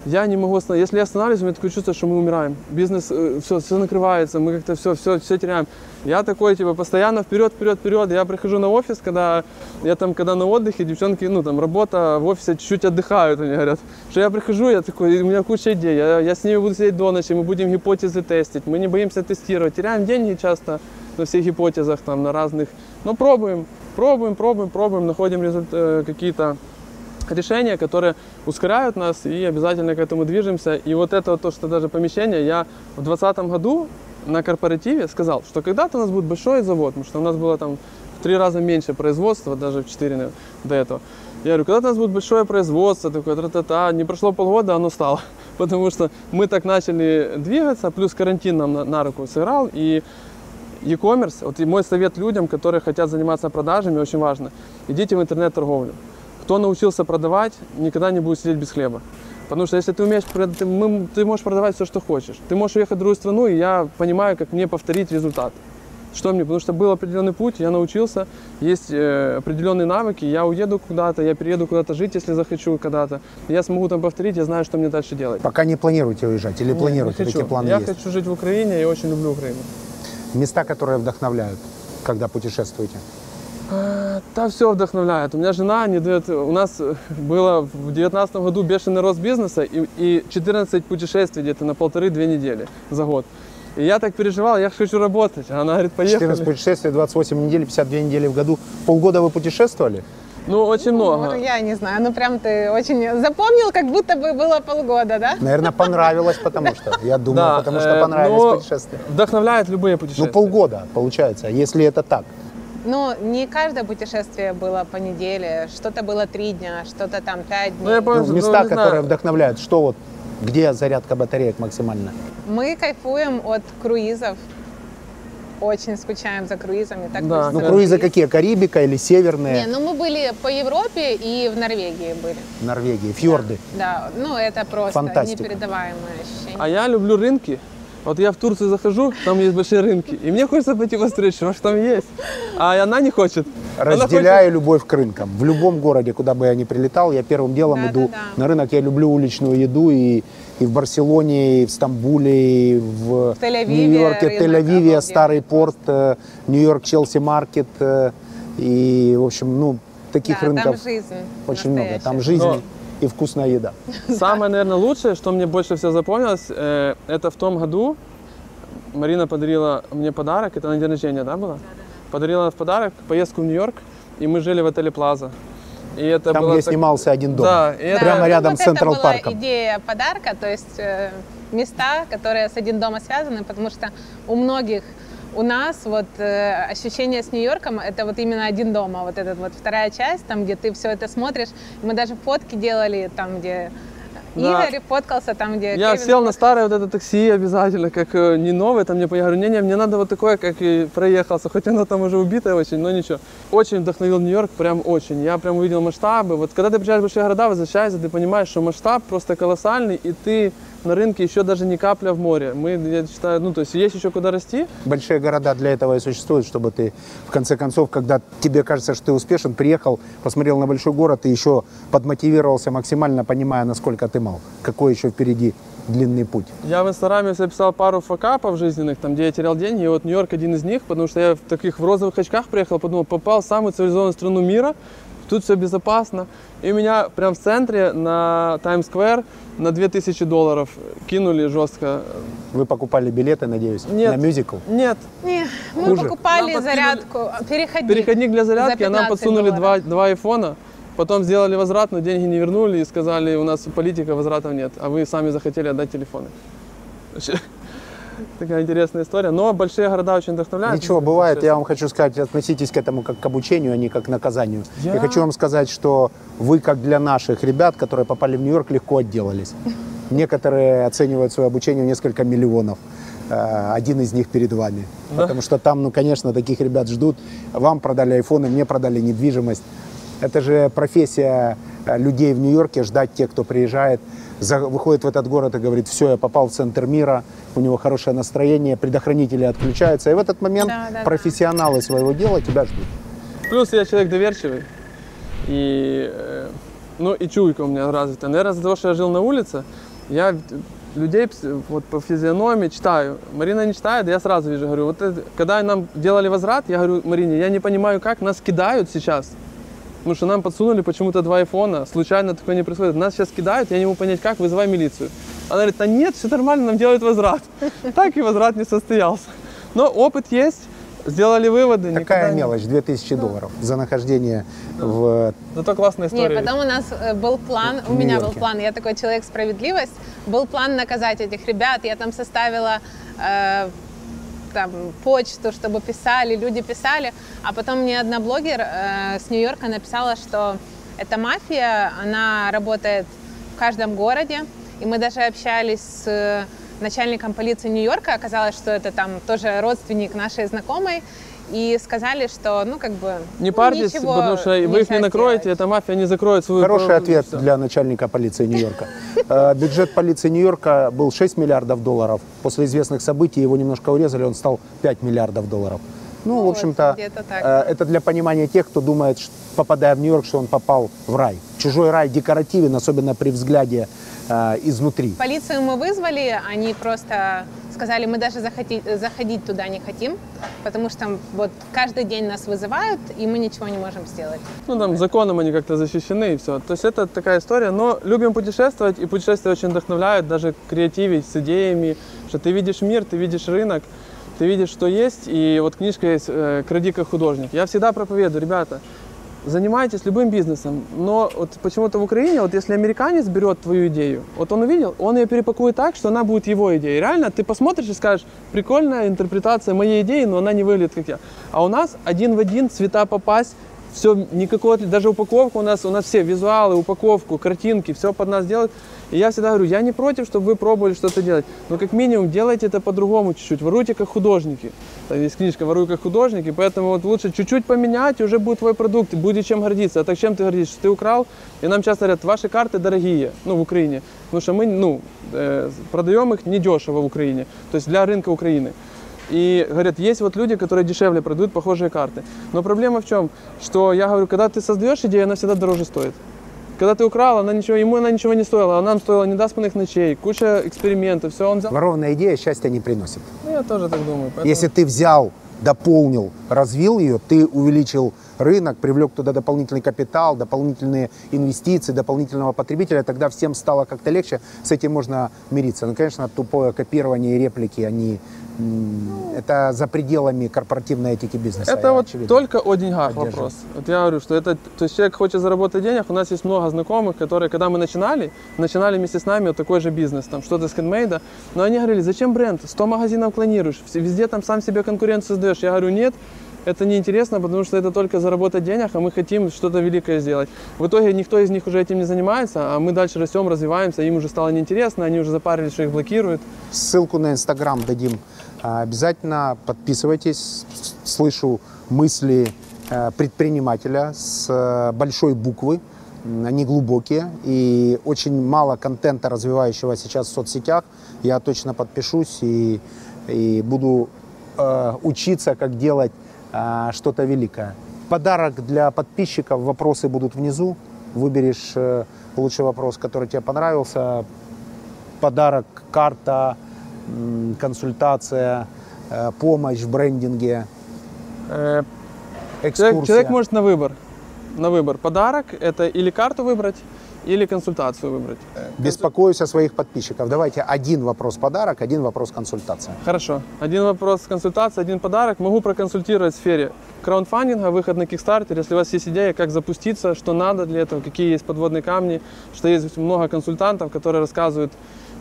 Я не могу остановиться. Если я останавливаюсь, у меня такое чувство, что мы умираем. Бизнес, все, все накрывается, мы как-то все, все, все теряем. Я такой, типа, постоянно вперед, вперед, вперед. Я прихожу на офис, когда я там, когда на отдыхе, девчонки, ну, там, работа в офисе чуть-чуть отдыхают, они говорят. Что я прихожу, я такой, у меня куча идей. Я, я с ними буду сидеть до ночи, мы будем гипотезы тестить. Мы не боимся тестировать. Теряем деньги часто на всех гипотезах, там, на разных. Но пробуем, пробуем, пробуем, пробуем, находим результ- э, какие-то решения, которые ускоряют нас и обязательно к этому движемся. И вот это то, что даже помещение, я в 2020 году на корпоративе сказал, что когда-то у нас будет большой завод, потому что у нас было там в три раза меньше производства, даже в четыре до этого. Я говорю, когда-то у нас будет большое производство, такое тра-та-та. Не прошло полгода, оно стало. [laughs] Потому что мы так начали двигаться, плюс карантин нам на, на руку сыграл. И e-commerce, вот и мой совет людям, которые хотят заниматься продажами, очень важно. Идите в интернет-торговлю. Кто научился продавать, никогда не будет сидеть без хлеба. Потому что если ты умеешь, ты, мы- ты можешь продавать все, что хочешь. Ты можешь уехать в другую страну, и я понимаю, как мне повторить результат. Что мне? Потому что был определенный путь, я научился, есть э, определенные навыки, я уеду куда-то, я перееду куда-то жить, если захочу когда-то. Я смогу там повторить, я знаю, что мне дальше делать. Пока не планируете уезжать или Не, планируете, не хочу. такие планы Я есть? хочу жить в Украине и очень люблю Украину. Места, которые вдохновляют, когда путешествуете? Да, все вдохновляет. У меня жена не дает... У нас э, было в девятнадцатом году бешеный рост бизнеса и, и 14 путешествий где-то на полторы-две недели за год. И я так переживал, я хочу работать. А она говорит, поехали. 14 путешествий, 28 недель, 52 недели в году. Полгода вы путешествовали? Ну, очень много. Ну, я не знаю, ну прям ты очень запомнил, как будто бы было полгода, да? Наверное, понравилось, потому что. Я [laughs] думаю, потому что э, понравились но путешествия. Вдохновляет любые Ну, путешествия. полгода, получается, если это так. Ну, не каждое путешествие было по неделе, что-то было три дня, что-то там пять дней. Ну, я помню, Ну, ну, места, знаю. которые вдохновляют. Что вот, где зарядка батареек максимально? Мы кайфуем от круизов, очень скучаем за круизами. Так Да, Ну, да. круизы съездить. какие? Карибика или северные? Не, ну мы были по Европе и в Норвегии были. Норвегии, фьорды. Да, ну это просто Фантастика. непередаваемое ощущение. А я люблю рынки. Вот я в Турцию захожу, там есть большие рынки, и мне хочется пойти навстречу, может там есть. А она не хочет. Разделяю любовь к рынкам. В любом городе, куда бы я ни прилетал, я первым делом Да, иду да, да. на рынок. Я люблю уличную еду и, и в Барселоне, и в Стамбуле, и в, В Нью-Йорке, Тель-Авиве. Старый порт, э, Нью-Йорк, Челси Маркет. э, И, в общем, ну, таких да, рынков там жизнь очень много. настоящая. Там жизнь Но- и вкусная еда. Самое, наверное, лучшее, что мне больше всего запомнилось, э, это в том году Марина подарила мне подарок, это на день рождения, да, было? Подарила в подарок поездку в Нью-Йорк, и мы жили в отеле Плаза. И это Там, было где так- снимался один дом. Да, и это- Прямо ну, рядом вот с Централ Это была Парком. идея подарка, то есть э, места, которые с один дома связаны, потому что у многих у нас вот э, ощущение с Нью-Йорком это вот именно один дома, вот этот вот вторая часть, там где ты все это смотришь. Мы даже фотки делали там, где Да. Игорь фоткался, там где Я Кевин сел на старое вот это такси обязательно, как э, не новое, там мне я говорю, не-не, мне надо вот такое, как и проехался, хоть оно там уже убитое очень, но ничего. Очень вдохновил Нью-Йорк, прям очень. Я прям увидел масштабы. Вот когда ты приезжаешь в большие города, возвращаешься, ты понимаешь, что масштаб просто колоссальный, и ты на рынке еще даже не капля в море. Мы, я считаю, ну то есть есть еще куда расти. Большие города для этого и существуют, чтобы ты, в конце концов, когда тебе кажется, что ты успешен, приехал, посмотрел на большой город и еще подмотивировался максимально, понимая, насколько ты мал, какой еще впереди длинный путь. Я в Инстаграме записал пару факапов жизненных, там, где я терял деньги, и вот Нью-Йорк один из них, потому что я в таких в розовых очках приехал, подумал, попал в самую цивилизованную страну мира, тут все безопасно. И меня прям в центре на Таймс-сквер на 2000 долларов кинули жестко. Вы покупали билеты, надеюсь, Нет. на мюзикл? Нет, Не, мы Хуже. покупали Нам зарядку, переходник. переходник для зарядки, За а нам 15 подсунули два, два айфона, потом сделали возврат, но деньги не вернули и сказали, у нас политика возвратов нет, а вы сами захотели отдать телефоны. Такая интересная история, но большие города очень вдохновляют. Ничего, бывает. Я вам хочу сказать, относитесь к этому как к обучению, а не как к наказанию. Я, Я- хочу вам сказать, что вы, как для наших ребят, которые попали в Нью-Йорк, легко отделались. [laughs] Некоторые оценивают свое обучение в несколько миллионов. Э, Один из них перед вами. Да? Потому что там, ну, конечно, таких ребят ждут. Вам продали айфоны, мне продали недвижимость. Это же профессия э, людей в Нью-Йорке, ждать тех, кто приезжает, за- выходит в этот город и говорит, все, я попал в центр мира, у него хорошее настроение, предохранители отключаются. И в этот момент Да, да, да. профессионалы своего дела тебя ждут. Плюс я человек доверчивый. И, э, ну, и чуйка у меня развита. Наверное, из-за того, что я жил на улице, я людей вот по физиономии читаю. Марина не читает, я сразу вижу, говорю, вот это- когда нам делали возврат, я говорю, Марине, я не понимаю, как нас кидают сейчас. Потому что нам подсунули почему-то два айфона, случайно такое не происходит. Нас сейчас кидают, я не могу понять, как, вызывай милицию. Она говорит, да нет, все нормально, нам делают возврат. [laughs] Так и возврат не состоялся. Но опыт есть, сделали выводы. Какая мелочь, 2000 долларов за нахождение в... Зато классная Не, история. потом у нас э, был план, у В меня был план, я такой человек справедливость, был план наказать этих ребят, я там составила э, там почту, чтобы писали, люди писали, а потом мне одна блогер э, с Нью-Йорка написала, что эта мафия, она работает в каждом городе, и мы даже общались с э, начальником полиции Нью-Йорка, оказалось, что это там тоже родственник нашей знакомой, и сказали, что, ну, как бы... Не ну, парьтесь, ничего потому что вы их не накроете, сделать. эта мафия не закроет свою... Хороший ответ для начальника полиции Нью-Йорка. [laughs] Э, Бюджет полиции Нью-Йорка был 6 миллиардов долларов. После известных событий его немножко урезали, он стал 5 миллиардов долларов. Ну, в общем-то, э, это для понимания тех, кто думает, попадая в Нью-Йорк, что он попал в рай. Чужой рай декоративен, особенно при взгляде э, изнутри. Полицию мы вызвали, они просто сказали, мы даже заходить, заходить туда не хотим, потому что вот каждый день нас вызывают, и мы ничего не можем сделать. Ну, там законом они как-то защищены и все. То есть это такая история. Но любим путешествовать, и путешествия очень вдохновляют, даже креативить с идеями, что ты видишь мир, ты видишь рынок, ты видишь, что есть. И вот книжка есть э, «Кради как художник». Я всегда проповедую, ребята, занимайтесь любым бизнесом, но вот почему-то в Украине, вот если американец берет твою идею, вот он увидел, он ее перепакует так, что она будет его идеей. Реально, ты посмотришь и скажешь, прикольная интерпретация моей идеи, но она не выглядит как я. А у нас один в один цвета попасть, все, никакого, даже упаковка у нас, у нас все визуалы, упаковку, картинки, все под нас делают. И я всегда говорю, я не против, чтобы вы пробовали что-то делать, но как минимум делайте это по-другому чуть-чуть, воруйте как художники. Там есть книжка «Воруй как художники», поэтому вот лучше чуть-чуть поменять, и уже будет твой продукт, и будет чем гордиться. А так чем ты гордишься? Что ты украл? И нам часто говорят, ваши карты дорогие, ну, в Украине, потому что мы, ну, э, продаем их недешево в Украине, то есть для рынка Украины. И говорят, есть вот люди, которые дешевле продают похожие карты. Но проблема в чем? Что я говорю, когда ты создаешь идею, она всегда дороже стоит. Когда ты украл, она ничего, ему она ничего не стоила, а нам стоила недоспанных ночей, куча экспериментов, все он взял. Ворованная идея счастья не приносит. Ну, я тоже так думаю. Поэтому... Если ты взял, дополнил, развил ее, ты увеличил рынок, привлек туда дополнительный капитал, дополнительные инвестиции, дополнительного потребителя, тогда всем стало как-то легче, с этим можно мириться. Ну, конечно, тупое копирование и реплики, они это за пределами корпоративной этики бизнеса. Это вот очевидно. только о деньгах вопрос. Вот я говорю, что это, то есть человек хочет заработать денег, у нас есть много знакомых, которые, когда мы начинали, начинали вместе с нами вот такой же бизнес, там что-то с хендмейда, но они говорили, зачем бренд, 100 магазинов клонируешь, везде там сам себе конкуренцию создаешь. Я говорю, нет, это неинтересно, потому что это только заработать денег, а мы хотим что-то великое сделать. В итоге никто из них уже этим не занимается, а мы дальше растем, развиваемся, им уже стало неинтересно, они уже запарились, что их блокируют. Ссылку на Инстаграм дадим. А, обязательно подписывайтесь. Слышу мысли э, предпринимателя с э, большой буквы. Они глубокие и очень мало контента, развивающего сейчас в соцсетях. Я точно подпишусь и, и буду э, учиться, как делать а, что-то великое. Подарок для подписчиков, вопросы будут внизу. Выберешь э, лучший вопрос, который тебе понравился. Подарок, карта, консультация, э, помощь в брендинге, э, Человек, человек может на выбор. На выбор. Подарок – это или карту выбрать, или консультацию выбрать. Беспокоюсь о своих подписчиков. Давайте один вопрос подарок, один вопрос консультация. Хорошо. Один вопрос консультация, один подарок. Могу проконсультировать в сфере краундфандинга, выход на Kickstarter. Если у вас есть идея, как запуститься, что надо для этого, какие есть подводные камни, что есть много консультантов, которые рассказывают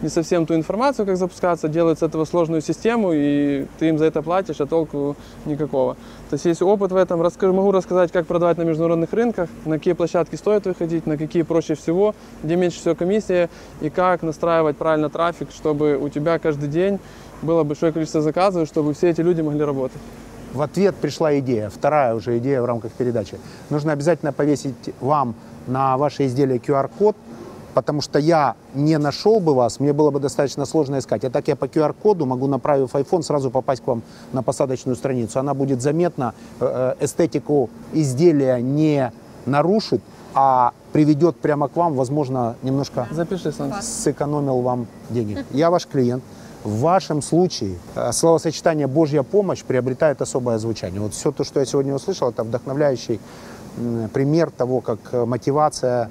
не совсем ту информацию, как запускаться, делают с этого сложную систему, и ты им за это платишь, а толку никакого. То есть есть опыт в этом. Расскажу, могу рассказать, как продавать на международных рынках, на какие площадки стоит выходить, на какие проще всего, где меньше всего комиссия, и как настраивать правильно трафик, чтобы у тебя каждый день было большое количество заказов, чтобы все эти люди могли работать. В ответ пришла идея, вторая уже идея в рамках передачи. Нужно обязательно повесить вам на ваше изделие QR-код, потому что я не нашел бы вас, мне было бы достаточно сложно искать. А так я по QR-коду могу, направив iPhone, сразу попасть к вам на посадочную страницу. Она будет заметна, э, э, эстетику изделия не нарушит, а приведет прямо к вам, возможно, немножко Запиши, сэкономил вам денег. Я ваш клиент. В вашем случае э, словосочетание «Божья помощь» приобретает особое звучание. Вот все то, что я сегодня услышал, это вдохновляющий пример того, как мотивация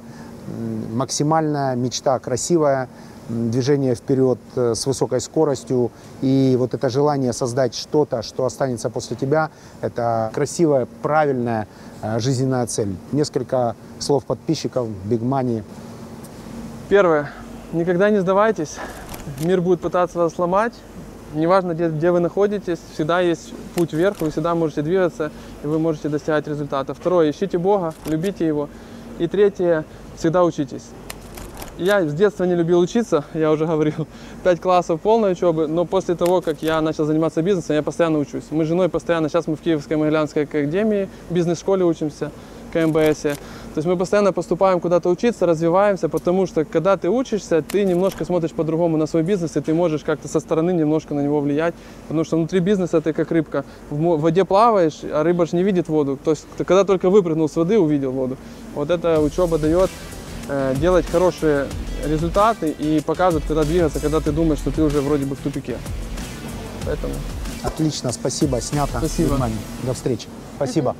максимальная мечта, красивая, движение вперед э, с высокой скоростью. И вот это желание создать что-то, что останется после тебя, это красивая, правильная э, жизненная цель. Несколько слов подписчиков, Big Money. Первое. Никогда не сдавайтесь. Мир будет пытаться вас сломать. Неважно, где, где вы находитесь, всегда есть путь вверх, вы всегда можете двигаться, и вы можете достигать результата. Второе. Ищите Бога, любите Его. И третье всегда учитесь. Я с детства не любил учиться, я уже говорил, [laughs] пять классов полной учебы, но после того, как я начал заниматься бизнесом, я постоянно учусь. Мы с женой постоянно, сейчас мы в Киевской Могилянской академии, бизнес-школе учимся, КМБС. То есть мы постоянно поступаем куда-то учиться, развиваемся, потому что когда ты учишься, ты немножко смотришь по-другому на свой бизнес, и ты можешь как-то со стороны немножко на него влиять, потому что внутри бизнеса ты как рыбка, в воде плаваешь, а рыба же не видит воду. То есть когда только выпрыгнул с воды, увидел воду. Вот эта учеба дает э, делать хорошие результаты и показывает, куда двигаться, когда ты думаешь, что ты уже вроде бы в тупике. Поэтому Отлично, спасибо, снято. Спасибо. Внимание. До встречи. Спасибо.